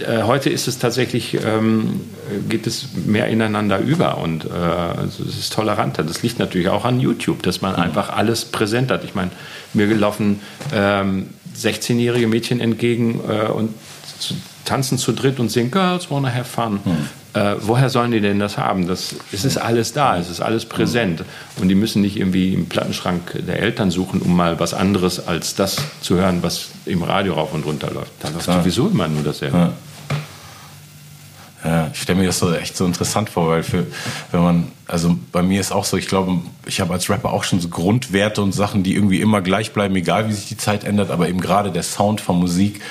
äh, heute ist es tatsächlich, ähm, geht es mehr ineinander über und äh, also es ist toleranter. Das liegt natürlich auch an YouTube, dass man hm. einfach alles präsent hat. Ich meine, mir gelaufen ähm, 16-jährige Mädchen entgegen äh, und zu, tanzen zu dritt und singen Girls wanna have fun. Hm. Äh, woher sollen die denn das haben? Das, es ist alles da, es ist alles präsent. Hm. Und die müssen nicht irgendwie im Plattenschrank der Eltern suchen, um mal was anderes als das zu hören, was im Radio rauf und runter läuft. Da läuft sowieso immer nur dasselbe. Ja. Ja, ich stelle mir das so echt so interessant vor, weil für, wenn man, also bei mir ist auch so, ich glaube, ich habe als Rapper auch schon so Grundwerte und Sachen, die irgendwie immer gleich bleiben, egal wie sich die Zeit ändert, aber eben gerade der Sound von Musik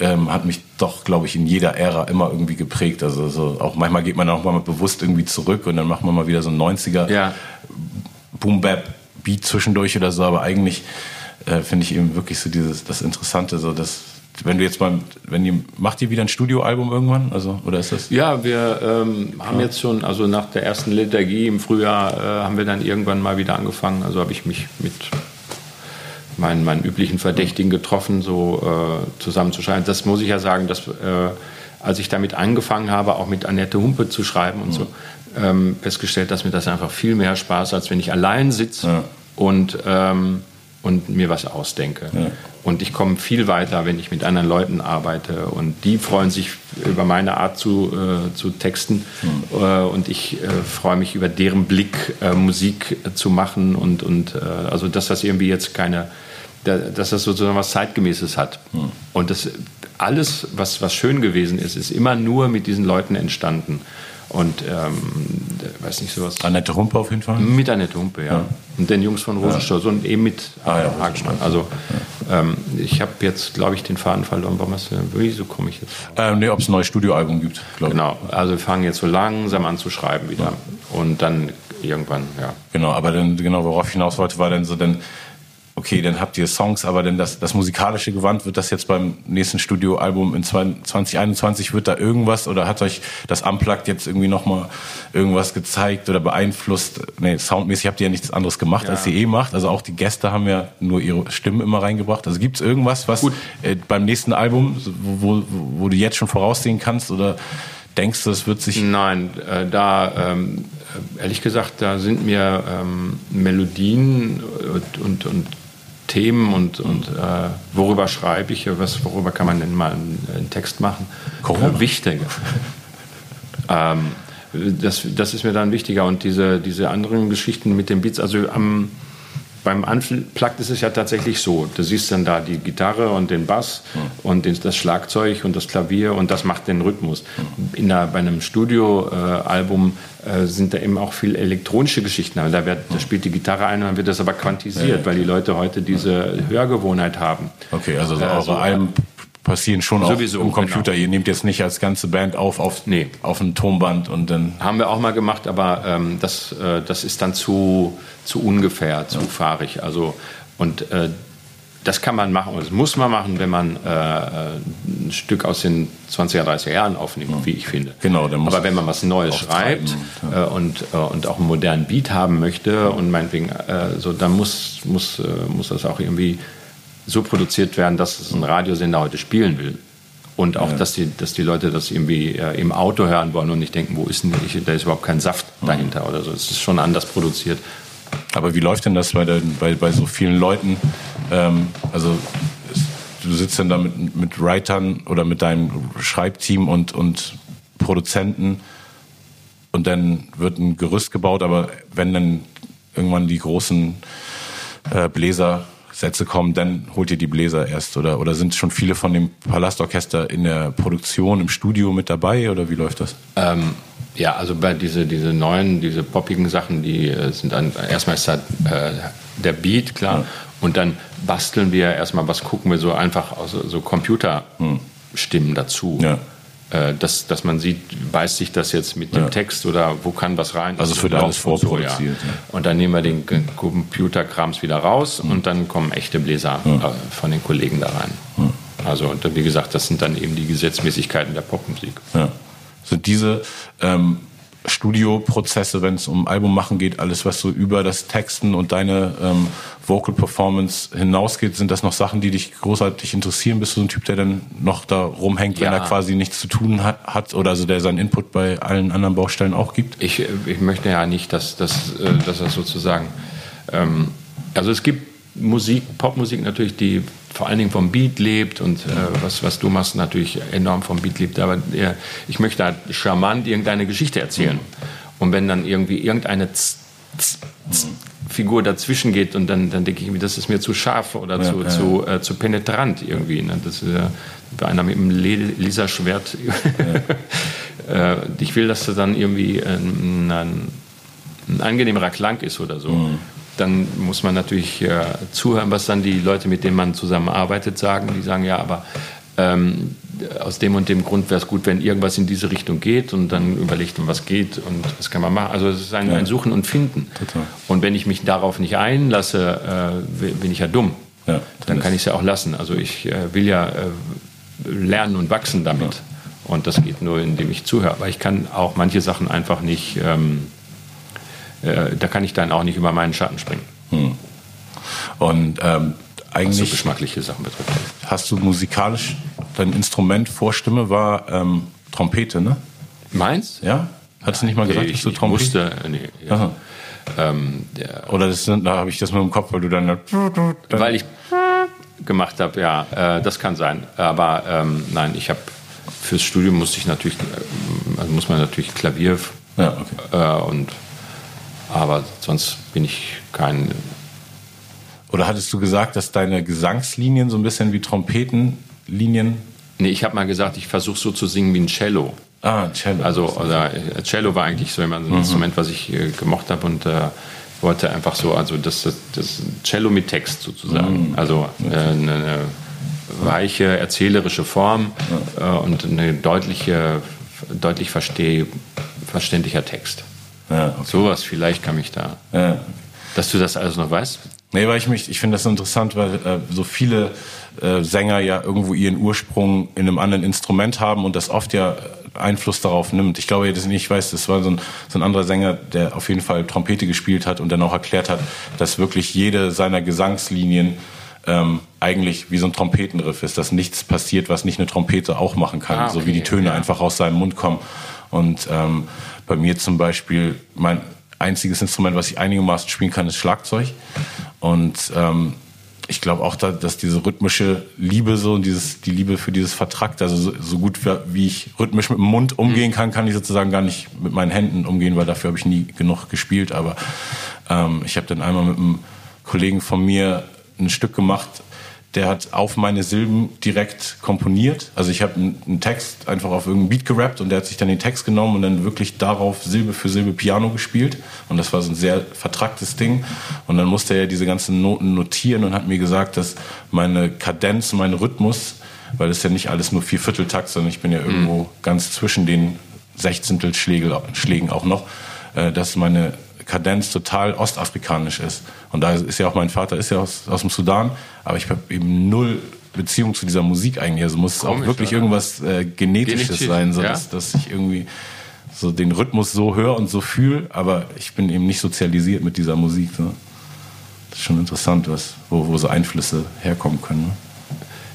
ähm, hat mich doch, glaube ich, in jeder Ära immer irgendwie geprägt. Also so, auch manchmal geht man auch mal bewusst irgendwie zurück und dann macht man mal wieder so ein 90er ja. Boom Bap Beat zwischendurch oder so, aber eigentlich äh, finde ich eben wirklich so dieses das Interessante, so das wenn du jetzt mal, wenn ihr, macht ihr wieder ein Studioalbum irgendwann? Also, oder ist das? Ja, wir ähm, haben jetzt schon, also nach der ersten Liturgie im Frühjahr äh, haben wir dann irgendwann mal wieder angefangen. Also habe ich mich mit meinen, meinen üblichen Verdächtigen getroffen, so äh, zusammenzuschreiben. Das muss ich ja sagen, dass äh, als ich damit angefangen habe, auch mit Annette Humpe zu schreiben und mhm. so, ähm, festgestellt, dass mir das einfach viel mehr Spaß, als wenn ich allein sitze ja. und ähm, und mir was ausdenke. Ja. Und ich komme viel weiter, wenn ich mit anderen Leuten arbeite. Und die freuen sich über meine Art zu, äh, zu texten. Mhm. Äh, und ich äh, freue mich über deren Blick, äh, Musik zu machen. Und, und äh, also das, was irgendwie jetzt keine, dass das sozusagen was Zeitgemäßes hat. Mhm. Und das alles, was, was schön gewesen ist, ist immer nur mit diesen Leuten entstanden. Und ähm, weiß nicht sowas. Annette Humpe auf jeden Fall? Mit Annette Humpe, ja. ja. Und den Jungs von Rosenstoß ja. und eben mit ah, ja, Hagenmann. Also ähm, ich habe jetzt, glaube ich, den Faden verloren. Warum hast du, wieso komme ich jetzt? Ähm, nee, ob es ein neues Studioalbum gibt, glaube ich. Genau, also wir fangen jetzt so langsam an zu schreiben wieder. Und dann irgendwann, ja. Genau, aber dann, genau, worauf ich hinaus wollte, war dann so, dann okay, dann habt ihr Songs, aber denn das, das musikalische Gewand, wird das jetzt beim nächsten Studioalbum in 2021, wird da irgendwas oder hat euch das Unplugged jetzt irgendwie nochmal irgendwas gezeigt oder beeinflusst? Nee, soundmäßig habt ihr ja nichts anderes gemacht, ja. als ihr eh macht. Also auch die Gäste haben ja nur ihre Stimmen immer reingebracht. Also gibt es irgendwas, was äh, beim nächsten Album, wo, wo, wo du jetzt schon voraussehen kannst oder denkst du, es wird sich... Nein, äh, da... Ähm ehrlich gesagt, da sind mir ähm, Melodien und, und, und Themen und, und äh, worüber schreibe ich, was, worüber kann man denn mal einen, einen Text machen, Corona. Äh, wichtiger. ähm, das, das ist mir dann wichtiger und diese, diese anderen Geschichten mit den Beats, also am beim Unplugged ist es ja tatsächlich so. Du siehst dann da die Gitarre und den Bass mhm. und das Schlagzeug und das Klavier und das macht den Rhythmus. Mhm. In der, bei einem Studioalbum äh, sind da eben auch viel elektronische Geschichten. Da, wird, da spielt die Gitarre ein und dann wird das aber quantisiert, ja, weil die Leute heute diese Hörgewohnheit haben. Okay, also, also eure Alben passieren schon Sowieso, auch im Computer. Genau. Ihr nehmt jetzt nicht als ganze Band auf auf, nee. auf ein Tonband und dann. Haben wir auch mal gemacht, aber ähm, das, äh, das ist dann zu, zu ungefähr, zu ja. fahrig. Also, und äh, das kann man machen, das muss man machen, wenn man äh, ein Stück aus den 20er, 30er Jahren aufnimmt, ja. wie ich finde. Genau, Aber wenn man was Neues schreibt ja. äh, und, äh, und auch einen modernen Beat haben möchte und meinetwegen, äh, so, dann muss, muss, äh, muss das auch irgendwie so produziert werden, dass es ein Radiosender heute spielen will. Und auch, ja. dass, die, dass die Leute das irgendwie äh, im Auto hören wollen und nicht denken, wo ist denn, ich, da ist überhaupt kein Saft mhm. dahinter oder so. Es ist schon anders produziert. Aber wie läuft denn das bei, der, bei, bei so vielen Leuten? Ähm, also du sitzt dann da mit, mit Writern oder mit deinem Schreibteam und, und Produzenten und dann wird ein Gerüst gebaut, aber wenn dann irgendwann die großen äh, Bläser Sätze kommen, dann holt ihr die Bläser erst oder oder sind schon viele von dem Palastorchester in der Produktion im Studio mit dabei oder wie läuft das? Ähm, ja, also bei diese diese neuen, diese poppigen Sachen, die äh, sind dann erstmal ist da äh, der Beat klar ja. und dann basteln wir erstmal was gucken wir so einfach aus so Computerstimmen dazu. Ja. Äh, dass, dass man sieht, beißt sich das jetzt mit dem ja. Text oder wo kann was rein? Also wird alles vorproduziert. So, ja. Und dann nehmen wir den Computerkrams wieder raus mhm. und dann kommen echte Bläser mhm. von den Kollegen da rein. Also und wie gesagt, das sind dann eben die Gesetzmäßigkeiten der Popmusik. Ja. Sind diese ähm, Studioprozesse, wenn es um Album machen geht, alles was so über das Texten und deine ähm, Vocal Performance hinausgeht, sind das noch Sachen, die dich großartig interessieren? Bist du so ein Typ, der dann noch da rumhängt, ja. wenn er quasi nichts zu tun hat, hat oder also der seinen Input bei allen anderen Baustellen auch gibt? Ich, ich möchte ja nicht, dass, dass, äh, dass das sozusagen ähm, also es gibt Musik, Popmusik natürlich, die vor allen Dingen vom Beat lebt und äh, was, was du machst, natürlich enorm vom Beat lebt. Aber äh, ich möchte halt charmant irgendeine Geschichte erzählen. Und wenn dann irgendwie irgendeine Z Z Z Figur dazwischen geht und dann, dann denke ich mir, das ist mir zu scharf oder ja, zu, ja. Zu, äh, zu penetrant irgendwie. Ne? Das ist ja bei einer mit einem Laserschwert. Ja. äh, ich will, dass das dann irgendwie ein, ein, ein angenehmerer Klang ist oder so. Mhm. Dann muss man natürlich äh, zuhören, was dann die Leute, mit denen man zusammenarbeitet, sagen. Die sagen, ja, aber ähm, aus dem und dem Grund wäre es gut, wenn irgendwas in diese Richtung geht und dann überlegt man, was geht und was kann man machen. Also es ist ein, ja. ein Suchen und Finden. Total. Und wenn ich mich darauf nicht einlasse, äh, bin ich ja dumm. Ja, dann kann ich es ja auch lassen. Also ich äh, will ja äh, lernen und wachsen damit. Ja. Und das geht nur, indem ich zuhöre. Aber ich kann auch manche Sachen einfach nicht, ähm, äh, da kann ich dann auch nicht über meinen Schatten springen. Hm. Und ähm, eigentlich. Was so geschmackliche Sachen betrifft. Hast du musikalisch, dein Instrument vor Stimme war ähm, Trompete, ne? Meins? Ja? Hattest du nicht mal gesagt, ich, dass du Trompete? Ich wusste, nee, ja. Ähm, Oder das, da habe ich das nur im Kopf, weil du dann. dann weil ich gemacht habe, ja, äh, das kann sein. Aber ähm, nein, ich habe fürs Studium musste ich natürlich, äh, also muss man natürlich Klavier ja, okay. äh, und aber sonst bin ich kein. Oder hattest du gesagt, dass deine Gesangslinien so ein bisschen wie Trompetenlinien? Nee, ich habe mal gesagt, ich versuche so zu singen wie ein Cello. Ah, Cello. Also oder, äh, Cello war eigentlich so immer ein mhm. Instrument, was ich äh, gemocht habe und äh, wollte einfach so, also das, das, das Cello mit Text sozusagen. Mhm. Also äh, eine, eine, weiche, erzählerische Form äh, und eine deutliche, deutlich versteh, verständlicher Text. Ja, okay. Sowas vielleicht kann mich da. Ja. Dass du das alles noch weißt? Nee, weil ich mich, ich finde das interessant, weil äh, so viele äh, Sänger ja irgendwo ihren Ursprung in einem anderen Instrument haben und das oft ja Einfluss darauf nimmt. Ich glaube, das nicht, ich weiß, das war so ein, so ein anderer Sänger, der auf jeden Fall Trompete gespielt hat und dann auch erklärt hat, dass wirklich jede seiner Gesangslinien ähm, eigentlich wie so ein Trompetenriff ist, dass nichts passiert, was nicht eine Trompete auch machen kann, ah, okay, so wie die Töne ja. einfach aus seinem Mund kommen. Und ähm, bei mir zum Beispiel, mein einziges Instrument, was ich einigermaßen spielen kann, ist Schlagzeug. Und ähm, ich glaube auch, da, dass diese rhythmische Liebe so und dieses, die Liebe für dieses Vertrakt, also so, so gut wie ich rhythmisch mit dem Mund umgehen kann, kann ich sozusagen gar nicht mit meinen Händen umgehen, weil dafür habe ich nie genug gespielt. Aber ähm, ich habe dann einmal mit einem Kollegen von mir ein Stück gemacht, der hat auf meine Silben direkt komponiert. Also ich habe einen Text einfach auf irgendeinen Beat gerappt und der hat sich dann den Text genommen und dann wirklich darauf Silbe für Silbe Piano gespielt. Und das war so ein sehr vertracktes Ding. Und dann musste er diese ganzen Noten notieren und hat mir gesagt, dass meine Kadenz, mein Rhythmus, weil es ja nicht alles nur vier Vierteltakt, sondern ich bin ja irgendwo mhm. ganz zwischen den Sechzehntelschlägen auch noch, äh, dass meine Kadenz total ostafrikanisch ist. Und da ist ja auch mein Vater ist ja aus, aus dem Sudan, aber ich habe eben null Beziehung zu dieser Musik eigentlich. Also muss es auch wirklich oder? irgendwas äh, Genetisches Genetisch, sein, so ja? dass, dass ich irgendwie so den Rhythmus so höre und so fühle, aber ich bin eben nicht sozialisiert mit dieser Musik. So. Das ist schon interessant, was, wo, wo so Einflüsse herkommen können. Ne?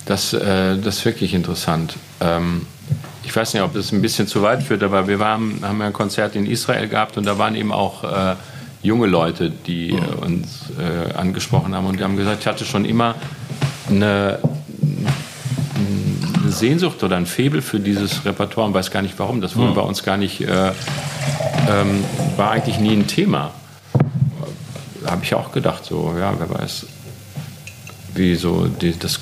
Das, äh, das ist wirklich interessant. Ähm, ich weiß nicht, ob das ein bisschen zu weit führt, aber wir waren, haben ja ein Konzert in Israel gehabt und da waren eben auch äh, junge Leute, die äh, uns äh, angesprochen haben und die haben gesagt, ich hatte schon immer eine, eine Sehnsucht oder ein Febel für dieses Repertoire und weiß gar nicht warum. Das wurde bei uns gar nicht, äh, ähm, war eigentlich nie ein Thema. Habe ich auch gedacht, so, ja, wer weiß, wie so die, das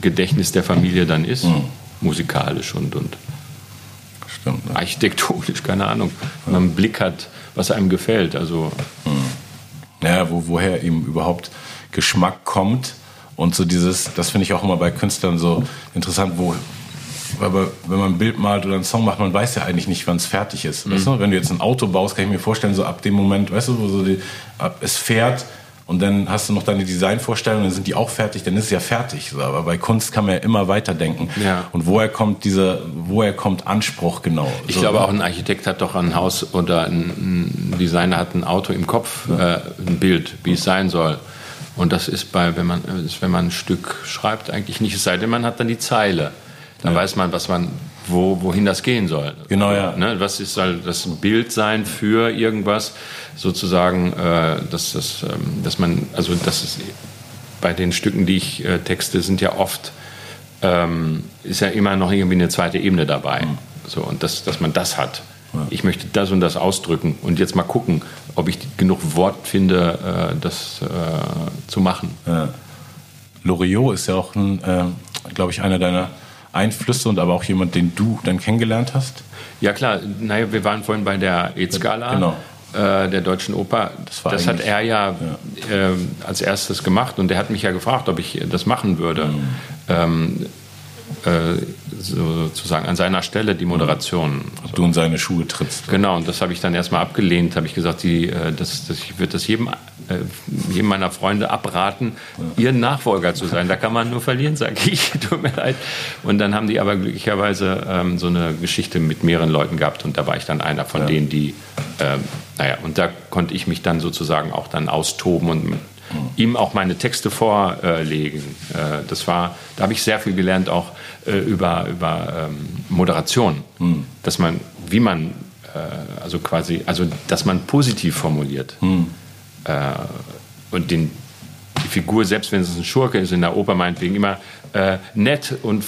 Gedächtnis der Familie dann ist. Mhm musikalisch und, und Stimmt, ne? architektonisch, keine Ahnung. Wenn man einen Blick hat, was einem gefällt. Also, hm. Ja, wo, woher eben überhaupt Geschmack kommt. Und so dieses, das finde ich auch immer bei Künstlern so interessant, wo, aber wenn man ein Bild malt oder einen Song macht, man weiß ja eigentlich nicht, wann es fertig ist. Mhm. Weißt du? Wenn du jetzt ein Auto baust, kann ich mir vorstellen, so ab dem Moment, weißt du, wo so die, es fährt, und dann hast du noch deine Designvorstellungen, dann sind die auch fertig, dann ist es ja fertig. Aber bei Kunst kann man ja immer weiterdenken. Ja. Und woher kommt dieser, woher kommt Anspruch genau? Ich so, glaube ne? auch ein Architekt hat doch ein Haus oder ein, Designer hat ein Auto im Kopf, ja. äh, ein Bild, wie es sein soll. Und das ist bei, wenn man, wenn man ein Stück schreibt, eigentlich nicht. Es sei denn, man hat dann die Zeile. Dann ja. weiß man, was man, wo, wohin das gehen soll. Genau, ja. Ne? Was ist, soll das Bild sein für irgendwas? sozusagen, äh, dass, dass, ähm, dass man, also das ist bei den Stücken, die ich äh, texte, sind ja oft, ähm, ist ja immer noch irgendwie eine zweite Ebene dabei. Mhm. So, und das, dass man das hat. Ja. Ich möchte das und das ausdrücken und jetzt mal gucken, ob ich genug Wort finde, äh, das äh, zu machen. Ja. Loriot ist ja auch, äh, glaube ich, einer deiner Einflüsse und aber auch jemand, den du dann kennengelernt hast? Ja klar, naja, wir waren vorhin bei der E-Skala. Genau äh, der Deutschen Oper. Das, das hat er ja, ja. Äh, als erstes gemacht und er hat mich ja gefragt, ob ich das machen würde. Mhm. Ähm, äh, sozusagen an seiner Stelle die Moderation. Ob du in seine Schuhe trittst. Genau, und das habe ich dann erstmal abgelehnt. Habe ich gesagt, die, äh, das, das, ich würde das jedem, äh, jedem meiner Freunde abraten, ja. ihren Nachfolger zu sein. Da kann man nur verlieren, sage ich. Tut mir leid. Und dann haben die aber glücklicherweise ähm, so eine Geschichte mit mehreren Leuten gehabt und da war ich dann einer von ja. denen, die, ähm, naja, und da konnte ich mich dann sozusagen auch dann austoben und ihm auch meine Texte vorlegen. Äh, das war, da habe ich sehr viel gelernt, auch äh, über, über ähm, Moderation, mhm. dass man, wie man, äh, also quasi, also dass man positiv formuliert mhm. und den, die Figur, selbst wenn es ein Schurke ist in der Oper meinetwegen, immer äh, nett und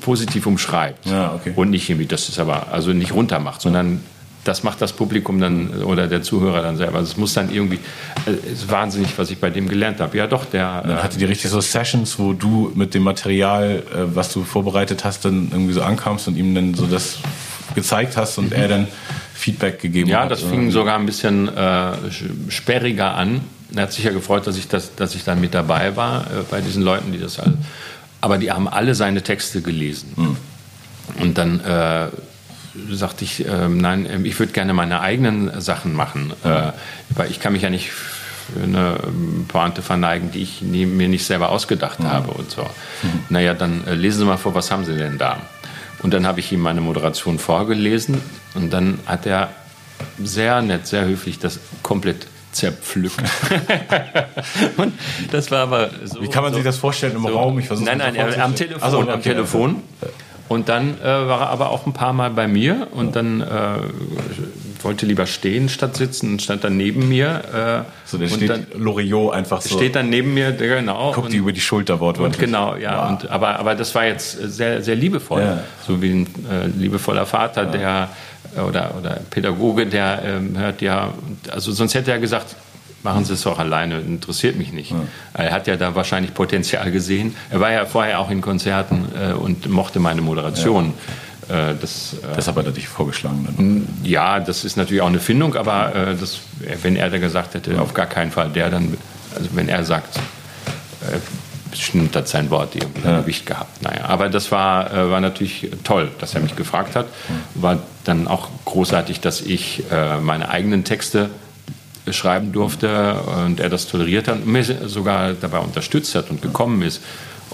positiv umschreibt. Ja, okay. Und nicht irgendwie, das ist aber, also nicht runtermacht, sondern das macht das Publikum dann oder der Zuhörer dann selber. Also es muss dann irgendwie, es äh, ist wahnsinnig, was ich bei dem gelernt habe. Ja, doch, der. Dann hatte die richtig so Sessions, wo du mit dem Material, äh, was du vorbereitet hast, dann irgendwie so ankamst und ihm dann so das gezeigt hast und mhm. er dann Feedback gegeben ja, hat. Ja, das fing sogar ein bisschen äh, sperriger an. Er hat sich ja gefreut, dass ich, das, dass ich dann mit dabei war äh, bei diesen Leuten, die das alle. Aber die haben alle seine Texte gelesen. Mhm. Und dann äh, sagte ich, äh, nein, ähm, ich würde gerne meine eigenen Sachen machen, äh, weil ich kann mich ja nicht für eine ähm, Pointe verneigen, die ich nie, mir nicht selber ausgedacht mhm. habe und so. Mhm. Naja, dann äh, lesen Sie mal vor, was haben Sie denn da? Und dann habe ich ihm meine Moderation vorgelesen und dann hat er sehr nett, sehr höflich das komplett zerpflückt. und das war aber so. Wie kann man sich das vorstellen im so, Raum? Ich nein, nein, am Telefon. Also, okay. am Telefon. Und dann äh, war er aber auch ein paar Mal bei mir und dann äh, wollte lieber stehen statt sitzen und stand dann neben mir. Äh, so, der steht dann, Loriot einfach so. Steht dann neben mir, genau. Guckt die über die Schulter wortwörtlich. Genau, ja. Wow. Und, aber, aber das war jetzt sehr, sehr liebevoll. Ja. So wie ein äh, liebevoller Vater, ja. der oder, oder Pädagoge, der ähm, hört ja, also sonst hätte er gesagt, machen Sie es doch alleine, interessiert mich nicht. Ja. Er hat ja da wahrscheinlich Potenzial gesehen. Er war ja vorher auch in Konzerten äh, und mochte meine Moderation. Ja. Äh, das, äh, Deshalb hat er dich vorgeschlagen. Dann. Ja, das ist natürlich auch eine Findung, aber äh, das, wenn er da gesagt hätte, auf gar keinen Fall der, dann, also wenn er sagt, äh, bestimmt hat sein Wort irgendwie ja. Gewicht gehabt. Naja, aber das war, äh, war natürlich toll, dass er mich gefragt hat. War dann auch großartig, dass ich äh, meine eigenen Texte schreiben durfte und er das toleriert hat und mir sogar dabei unterstützt hat und gekommen ist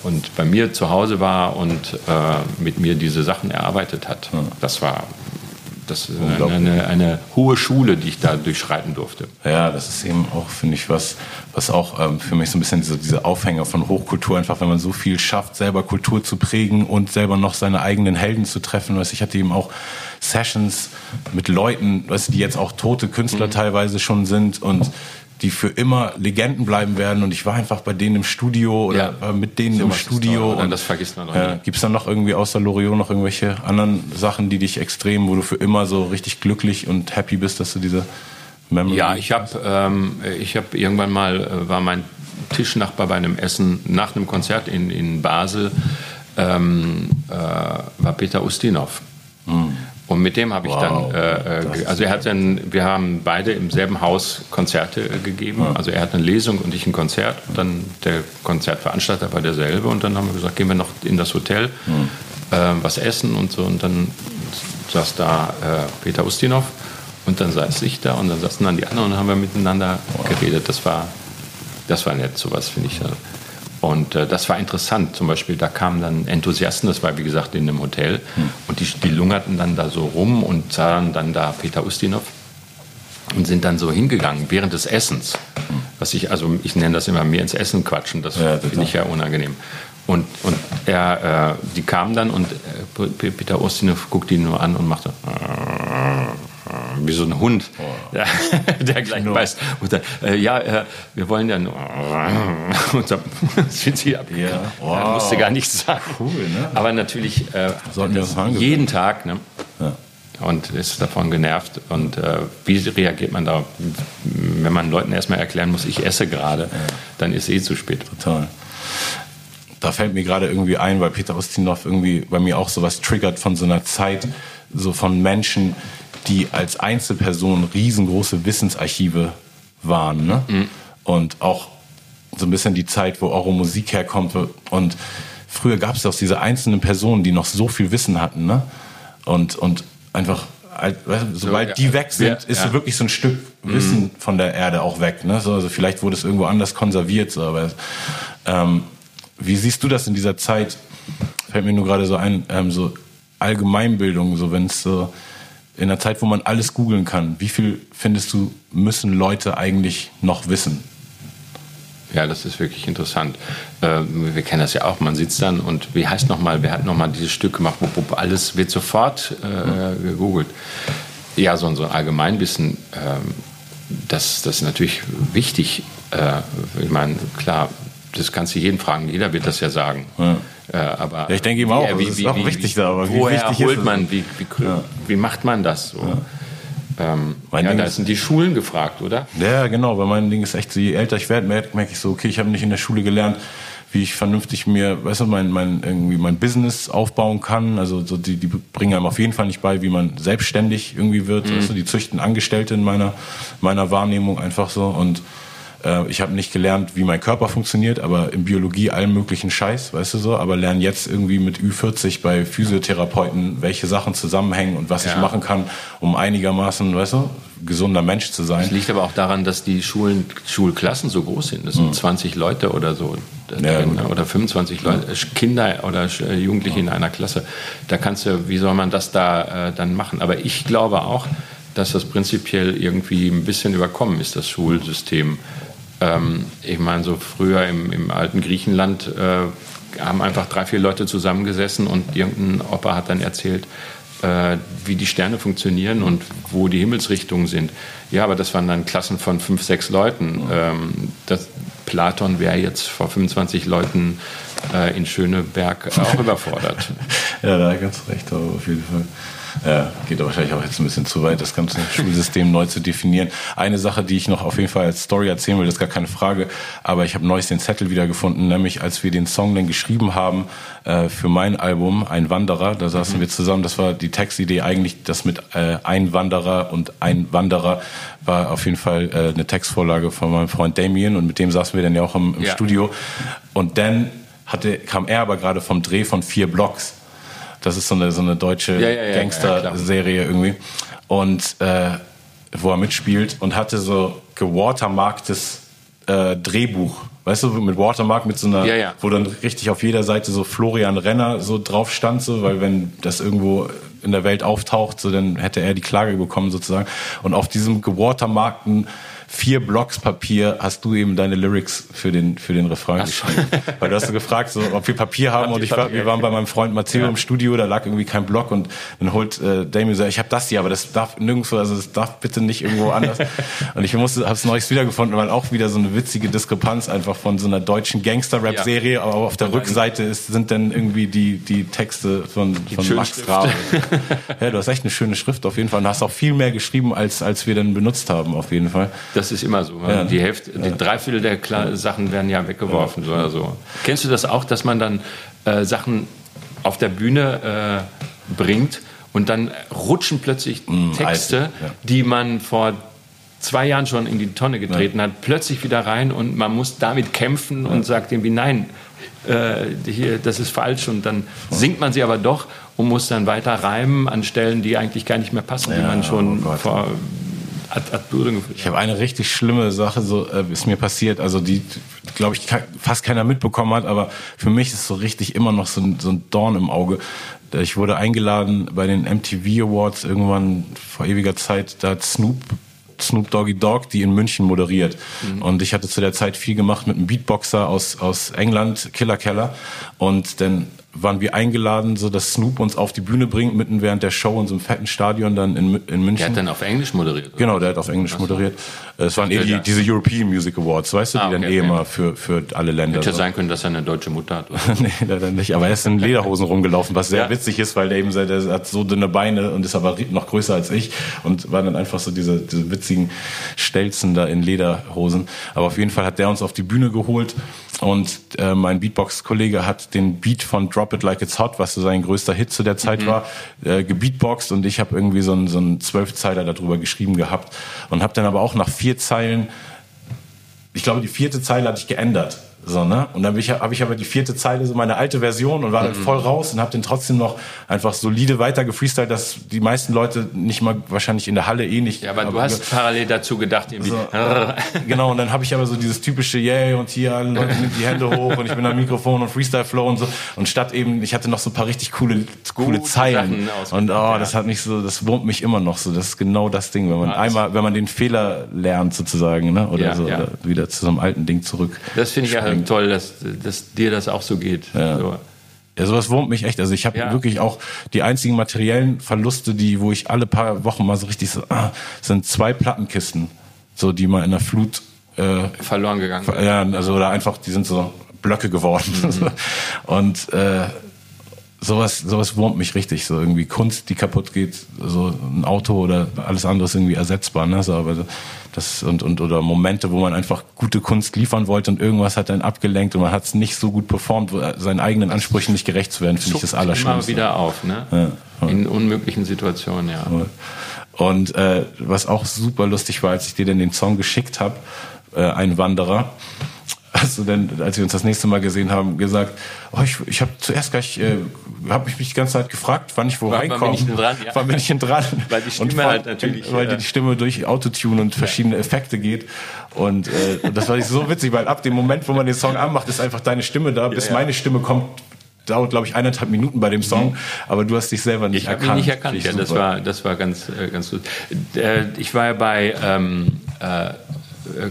und bei mir zu Hause war und äh, mit mir diese Sachen erarbeitet hat. Das war das ist eine, eine, hohe Schule, die ich da durchschreiten durfte. Ja, das ist eben auch, finde ich, was, was auch ähm, für mich so ein bisschen diese, diese Aufhänger von Hochkultur, einfach wenn man so viel schafft, selber Kultur zu prägen und selber noch seine eigenen Helden zu treffen. Weißt, ich hatte eben auch Sessions mit Leuten, weißt, die jetzt auch tote Künstler mhm. teilweise schon sind und die für immer Legenden bleiben werden. Und ich war einfach bei denen im Studio oder ja. mit denen so im Studio. Und das vergisst man auch äh, Gibt es dann noch irgendwie außer Loriot noch irgendwelche anderen Sachen, die dich extrem, wo du für immer so richtig glücklich und happy bist, dass du diese Memory Ja, ich habe ähm, ich hab irgendwann mal, äh, war mein Tischnachbar bei einem Essen nach einem Konzert in, in Basel, ähm, äh, war Peter Ustinov. Mhm. Und mit dem habe ich wow. dann, äh, äh also er hat dann, wir haben beide im selben Haus Konzerte äh, gegeben. Ja. Also er hat eine Lesung und ich ein Konzert. Und dann der Konzertveranstalter war derselbe. Und dann haben wir gesagt, gehen wir noch in das Hotel, mhm. äh, was essen und so. Und dann saß da äh, Peter Ustinov und dann saß ich da und dann saßen dann die anderen und haben wir miteinander wow. geredet. Das war, das war nett, sowas finde ich. Und äh, das war interessant. Zum Beispiel, da kamen dann Enthusiasten, das war wie gesagt in einem Hotel, hm. und die, die lungerten dann da so rum und sahen dann da Peter Ustinov und sind dann so hingegangen während des Essens. Hm. Was ich, also ich nenne das immer mehr ins Essen quatschen, das ja, finde ich ja unangenehm. Und, und er, äh, die kamen dann und äh, Peter Ustinov guckte ihn nur an und machte wie so ein Hund, oh. der, der gleich no. beißt. Und dann, äh, ja, äh, wir wollen ja nur. Und dann sind sie ab. Ja. Wow. Er musste gar nichts sagen. Cool, ne? Aber natürlich äh, jeden Tag. Ne? Ja. Und ist davon genervt. Und äh, wie reagiert man da, wenn man Leuten erstmal erklären muss, ich esse gerade, ja. dann ist eh zu spät. Total. da fällt mir gerade irgendwie ein, weil Peter Ustinov irgendwie bei mir auch sowas triggert von so einer Zeit, so von Menschen, die als Einzelpersonen riesengroße Wissensarchive waren. Ne? Mhm. Und auch so ein bisschen die Zeit, wo eure Musik herkommt. Und früher gab es auch diese einzelnen Personen, die noch so viel Wissen hatten. Ne? Und, und einfach, sobald so, die weg sind, ja, ist ja. wirklich so ein Stück Wissen mhm. von der Erde auch weg. Ne? So, also vielleicht wurde es irgendwo anders konserviert. So, aber ähm, wie siehst du das in dieser Zeit? Fällt mir nur gerade so ein, ähm, so Allgemeinbildung, so wenn es so in einer Zeit, wo man alles googeln kann, wie viel findest du, müssen Leute eigentlich noch wissen? Ja, das ist wirklich interessant. Äh, wir kennen das ja auch. Man sitzt dann und wie heißt nochmal, wer hat nochmal dieses Stück gemacht, alles wird sofort äh, gegoogelt. Ja, so, ein Allgemeinwissen, äh, das, das ist natürlich wichtig. Äh, ich meine, klar, das kannst du jeden fragen, jeder wird das ja sagen. Ja. Äh, aber ja, ich denke ihm auch, wie, das ist wie, auch wichtig da. Aber woher holt man, wie, wie, ja. wie, macht man das? So? Ja. Ähm, ja, da sind die Schulen gefragt, oder? Ja, genau, weil mein Ding ist echt, je älter ich werde, merke ich so, okay, ich habe nicht in der Schule gelernt, wie ich vernünftig mir, weißt du, mein, mein, irgendwie mein Business aufbauen kann. Also so die, die bringen einem auf jeden Fall nicht bei, wie man selbstständig irgendwie wird. Mhm. Weißt du, die züchten Angestellte in meiner, meiner Wahrnehmung einfach so. Und äh, ich habe nicht gelernt, wie mein Körper funktioniert, aber in Biologie allen möglichen Scheiß, weißt du so, aber lerne jetzt irgendwie mit Ü40 bei Physiotherapeuten, welche Sachen zusammenhängen und was ja. ich machen kann, um einigermaßen, weißt du, gesunder Mensch zu sein. Das liegt aber auch daran, dass die Schulen, Schulklassen so groß sind. Das sind mhm. 20 Leute oder so. Ja, oder 25 Leute, Kinder oder äh, Jugendliche in einer Klasse. Da kannst du, wie soll man das da äh, dann machen? Aber ich glaube auch, dass das prinzipiell irgendwie ein bisschen überkommen ist, das Schulsystem. Ähm, ich meine, so früher im, im alten Griechenland äh, haben einfach drei, vier Leute zusammengesessen und irgendein Opa hat dann erzählt, äh, wie die Sterne funktionieren und wo die Himmelsrichtungen sind. Ja, aber das waren dann Klassen von fünf, sechs Leuten. Ähm, das, Platon wäre jetzt vor 25 Leuten äh, in Schöneberg auch überfordert. ja, da ganz recht, auf jeden Fall. Ja, geht aber wahrscheinlich auch jetzt ein bisschen zu weit, das ganze Schulsystem neu zu definieren. Eine Sache, die ich noch auf jeden Fall als Story erzählen will, das ist gar keine Frage, aber ich habe neulich den Zettel wiedergefunden, nämlich als wir den Song dann geschrieben haben äh, für mein Album Ein Wanderer, da saßen mhm. wir zusammen, das war die Textidee eigentlich, das mit äh, Ein Wanderer und Ein Wanderer war auf jeden Fall äh, eine Textvorlage von meinem Freund Damien und mit dem saßen wir dann ja auch im, im ja. Studio und dann hatte, kam er aber gerade vom Dreh von vier Blocks das ist so eine, so eine deutsche ja, ja, ja, Gangster-Serie irgendwie. Und äh, wo er mitspielt und hatte so gewatermarktes äh, Drehbuch. Weißt du, mit Watermark, mit so einer, wo dann richtig auf jeder Seite so Florian Renner so drauf stand, so, weil wenn das irgendwo in der Welt auftaucht, so dann hätte er die Klage bekommen sozusagen. Und auf diesem gewatermarkten vier Blocks Papier hast du eben deine Lyrics für den, für den Refrain geschrieben. Weil du hast so gefragt, so, ob wir Papier haben und ich war, wir waren bei meinem Freund Matteo ja. im Studio, da lag irgendwie kein Block und dann holt äh, Damien so, ich habe das hier, aber das darf nirgendwo, also das darf bitte nicht irgendwo anders. und ich musste, habe es neues wiedergefunden, weil auch wieder so eine witzige Diskrepanz einfach von so einer deutschen Gangster-Rap-Serie, aber auf der Rückseite ist, sind dann irgendwie die, die Texte von, von Max Rabe. ja, du hast echt eine schöne Schrift auf jeden Fall und hast auch viel mehr geschrieben, als, als wir dann benutzt haben, auf jeden Fall. Das das ist immer so. Ja. Die Hälfte, die Dreiviertel der Kla Sachen werden ja weggeworfen oder so. Kennst du das auch, dass man dann äh, Sachen auf der Bühne äh, bringt und dann rutschen plötzlich mm, Texte, ja. die man vor zwei Jahren schon in die Tonne getreten ja. hat, plötzlich wieder rein und man muss damit kämpfen und sagt irgendwie nein, äh, hier, das ist falsch und dann singt man sie aber doch und muss dann weiter reimen an Stellen, die eigentlich gar nicht mehr passen, die man schon oh vor ad, ad Ich habe eine richtig schlimme Sache, so äh, ist mir passiert, also die, glaube ich, fast keiner mitbekommen hat, aber für mich ist so richtig immer noch so ein, so ein Dorn im Auge. Ich wurde eingeladen bei den MTV Awards irgendwann vor ewiger Zeit, da hat Snoop Snoop Doggy Dogg, die in München moderiert. Mhm. Und ich hatte zu der Zeit viel gemacht mit einem Beatboxer aus, aus England, Killer Keller. Und dann waren wir eingeladen, so dass Snoop uns auf die Bühne bringt, mitten während der Show in so einem fetten Stadion dann in, in München. Der hat dann auf Englisch moderiert? Oder? Genau, der hat auf Englisch Achso. moderiert. Es waren eh die, diese European Music Awards, weißt du, die ah, okay, dann eh okay. immer für, für alle Länder. Hätte so. sein können, dass er eine deutsche Mutter hat. Oder? nee, leider nicht. Aber er ist in Lederhosen rumgelaufen, was sehr ja. witzig ist, weil der eben der hat so dünne Beine und ist aber noch größer als ich und war dann einfach so diese, diese witzigen Stelzen da in Lederhosen. Aber auf jeden Fall hat der uns auf die Bühne geholt Und äh, mein Beatbox-Kollege hat den Beat von Drop It Like It's Hot, was so sein größter Hit zu der Zeit mhm. war, äh, gebeatboxt und ich habe irgendwie so einen so einen Zwölfzeiler darüber geschrieben gehabt und habe dann aber auch nach vier Zeilen, ich glaube die vierte Zeile hatte ich geändert so, ne? Und dann habe ich, hab ich aber die vierte Zeile, so meine alte Version und war dann mhm. voll raus und habe den trotzdem noch einfach solide weiter gefreestylt, dass die meisten Leute nicht mal wahrscheinlich in der Halle eh nicht. Ja, aber, aber du hast parallel dazu gedacht, irgendwie. So, genau, und dann habe ich aber so dieses typische Yeah und hier alle Leute nehmen die Hände hoch und ich bin am Mikrofon und Freestyle Flow und so. Und statt eben, ich hatte noch so ein paar richtig coole, coole Gute Zeilen. Und oh, ja. das hat mich so, das wurmt mich immer noch so. Das ist genau das Ding, wenn man ja, einmal, wenn man den Fehler lernt sozusagen, ne? Oder ja, so, oder wieder zu so einem alten Ding zurück. Das finde ich ja ähm, toll, dass, dass dir das auch so geht. Ja. So. Ja, sowas wurmt mich echt. Also ich habe ja. wirklich auch die einzigen materiellen Verluste, die, wo ich alle paar Wochen mal so richtig so, ah, sind zwei Plattenkisten, so die mal in der Flut äh, verloren gegangen. sind. Ja, also oder einfach, die sind so Blöcke geworden. Mhm. Und äh, sowas, sowas wurmt mich richtig. So irgendwie Kunst, die kaputt geht, so ein Auto oder alles andere ist irgendwie ersetzbar. Ne? So, aber das und, und oder Momente, wo man einfach gute Kunst liefern wollte und irgendwas hat dann abgelenkt und man hat es nicht so gut performt, seinen eigenen Ansprüchen nicht gerecht zu werden, finde ich das Allerschlimmste. Immer wieder auf, ne? Ja, In unmöglichen Situationen, ja. Und äh, was auch super lustig war, als ich dir dann den Song geschickt habe, äh, ein Wanderer, hast du denn, als wir uns das nächste Mal gesehen haben, gesagt, oh, ich, ich habe zuerst gleich, äh, habe ich mich die ganze Zeit gefragt, wann ich wo reinkomme. Wann bin ich denn dran? Ja. Wann bin ich denn dran? weil die Stimme und, halt natürlich. Weil ja. die Stimme durch Autotune und verschiedene Effekte geht. Und äh, das war so witzig, weil ab dem Moment, wo man den Song anmacht, ist einfach deine Stimme da, bis ja, meine Stimme kommt, dauert, glaube ich, eineinhalb Minuten bei dem Song, mhm. aber du hast dich selber nicht ich erkannt. Ich habe mich nicht erkannt, ja, das war, das war ganz, äh, ganz gut. Äh, ich war ja bei ähm, äh, äh,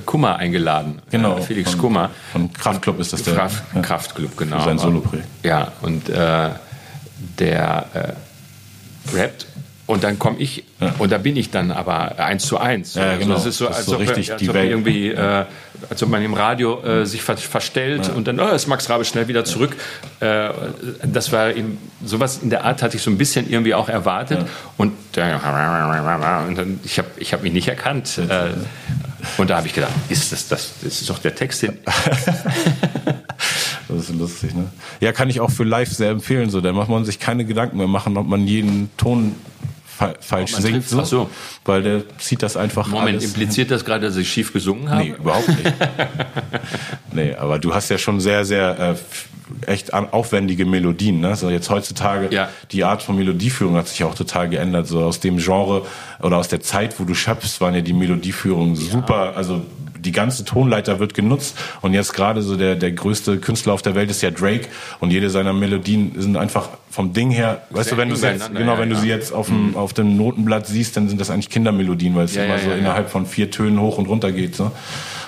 Kummer eingeladen. Genau. Äh, Felix von, Kummer. Von Kraftclub ist das der. Kraft, ja. Kraftclub, genau. Für sein Solo-Projekt. Ja, und äh, der äh, rappt und dann komme ich ja. und da bin ich dann aber eins zu eins. Ja, genau. Also es ist so, als, ist so richtig als ob irgendwie, äh, als ob man im Radio äh, sich ver verstellt ja. und dann oh, ist Max Rabe schnell wieder zurück. Äh, das war eben sowas in der Art hatte ich so ein bisschen irgendwie auch erwartet und, äh, und dann, ich habe ich hab mich nicht erkannt. Äh, und da habe ich gedacht, ist das, das, das ist doch der Text hin. das ist lustig, ne? Ja, kann ich auch für live sehr empfehlen. So, da macht man sich keine Gedanken mehr machen, ob man jeden Ton fa falsch singt. So, so. Weil der zieht das einfach Moment, alles. impliziert das gerade, dass ich schief gesungen habe? Nee, überhaupt nicht. nee, aber du hast ja schon sehr, sehr äh, echt aufwendige Melodien. Ne? So jetzt heutzutage, ja. die Art von Melodieführung hat sich auch total geändert. So aus dem Genre oder aus der Zeit, wo du schöpfst, waren ja die Melodieführungen ja. super. Also die ganze Tonleiter wird genutzt und jetzt gerade so der, der größte Künstler auf der Welt ist ja Drake und jede seiner Melodien sind einfach vom Ding her, Sehr weißt du, wenn du jetzt, genau, wenn ja, du sie jetzt auf dem, mhm. auf dem Notenblatt siehst, dann sind das eigentlich Kindermelodien, weil es ja, immer so innerhalb von vier Tönen hoch und runter geht. So.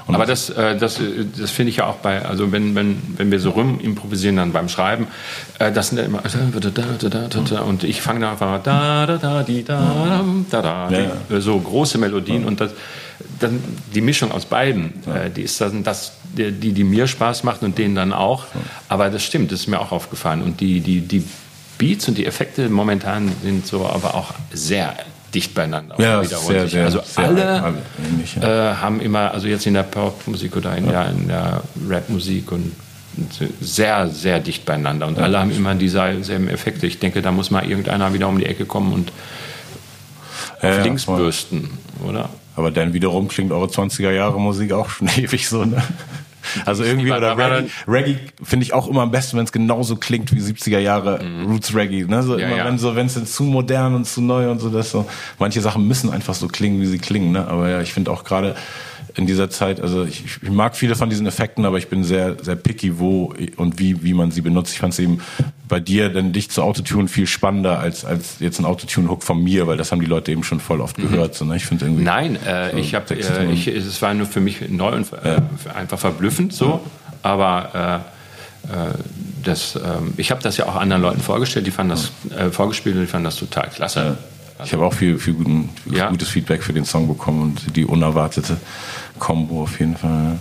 Und Aber das, äh, das, das finde ich ja auch bei, also wenn, wenn, wenn wir so rum improvisieren dann beim Schreiben, äh, das sind ja immer und ich fange da einfach da da da die da da da ja. so große Melodien ja. und das dann die Mischung aus beiden, ja. äh, die ist dann das, die, die mir Spaß macht und denen dann auch. Aber das stimmt, das ist mir auch aufgefallen. Und die, die, die Beats und die Effekte momentan sind so aber auch sehr dicht beieinander. Ja, sehr, sehr, also sehr alle ähnlich, ja. äh, haben immer, also jetzt in der Popmusik oder in, ja. der, in der Rapmusik und sehr, sehr dicht beieinander. Und ja. alle haben immer dieselben Effekte. Ich denke, da muss mal irgendeiner wieder um die Ecke kommen und auf links bürsten, oder? Aber dann wiederum klingt eure 20er Jahre Musik auch schon ewig so, ne? Also irgendwie, oder Reggae, Reggae finde ich auch immer am besten, wenn es genauso klingt wie 70er Jahre mhm. Roots Reggae. Ne? So ja, immer, ja. wenn so, wenn es zu modern und zu neu und so, das so. Manche Sachen müssen einfach so klingen, wie sie klingen. Ne? Aber ja, ich finde auch gerade in dieser Zeit, also ich, ich, mag viele von diesen Effekten, aber ich bin sehr, sehr picky, wo und wie, wie man sie benutzt. Ich fand es eben bei dir dann dich zu Autotune viel spannender als, als jetzt ein Autotune-Hook von mir, weil das haben die Leute eben schon voll oft mhm. gehört. So, ne? Ich finde irgendwie. Nein, äh, so ich habe, äh, ich, es war nur für mich neu und äh, einfach verblüffend so, aber äh, äh, das, ähm, ich habe das ja auch anderen Leuten vorgestellt, die fanden das äh, vorgespielt und die fanden das total klasse. Ja. Ich habe auch viel, viel guten, ja. gutes Feedback für den Song bekommen und die unerwartete Combo auf jeden Fall.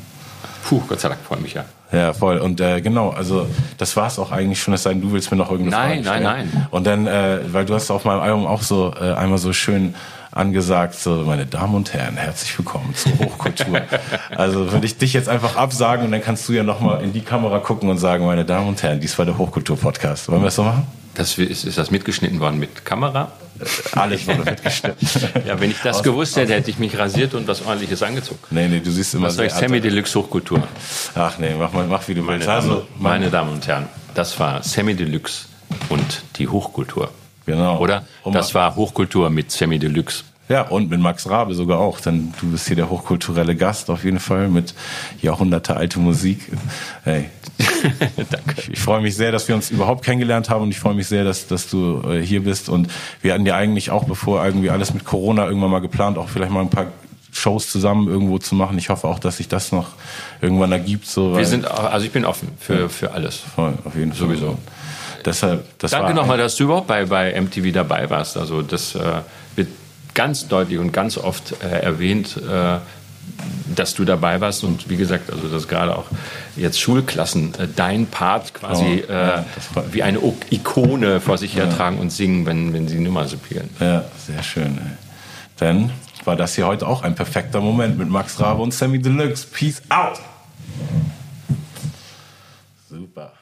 Puh, Gott sei Dank freue mich ja. Ja, voll. Und äh, genau, also das war es auch eigentlich schon, es sei denn, du willst mir noch irgendeine nein, Frage stellen. Nein, nein, nein. Und dann, äh, weil du hast auf meinem Album auch so äh, einmal so schön angesagt, so meine Damen und Herren, herzlich willkommen zur Hochkultur. also würde ich dich jetzt einfach absagen und dann kannst du ja nochmal in die Kamera gucken und sagen, meine Damen und Herren, dies war der Hochkultur-Podcast. Wollen wir das so machen? Das ist, ist das mitgeschnitten worden mit Kamera? Alles wurde mitgeschnitten. ja, wenn ich das aus, gewusst hätte, hätte ich mich rasiert und was ordentliches angezogen. Nee, nee, du siehst immer Was soll ich Sammy Deluxe Hochkultur? Ach nee, mach mal, mach wie du meine willst. Damen, Also, meine Damen und Herren, das war Sammy Deluxe und die Hochkultur. Genau. Oder? Das war Hochkultur mit Sammy Deluxe. Ja, und mit Max Rabe sogar auch. Denn du bist hier der hochkulturelle Gast auf jeden Fall mit Jahrhunderte alte Musik. Hey. Danke. Ich, ich freue mich sehr, dass wir uns überhaupt kennengelernt haben und ich freue mich sehr, dass, dass du äh, hier bist. Und wir hatten ja eigentlich auch, bevor irgendwie alles mit Corona irgendwann mal geplant, auch vielleicht mal ein paar Shows zusammen irgendwo zu machen. Ich hoffe auch, dass sich das noch irgendwann ergibt. So, Wir sind, also ich bin offen für, für alles. voll, auf jeden Fall. Sowieso. Deshalb, Danke nochmal, dass du überhaupt bei, bei MTV dabei warst. Also das äh, wird ganz deutlich und ganz oft äh, erwähnt, äh, dass du dabei warst und wie gesagt, also dass gerade auch jetzt Schulklassen äh, dein Part quasi oh, äh, ja, war, wie eine o Ikone vor sich hertragen ja. und singen, wenn, wenn sie Nummer so spielen. Ja, sehr schön. Ey. Dann war das hier heute auch ein perfekter Moment mit Max Rabe und Sammy Deluxe. Peace out! Super.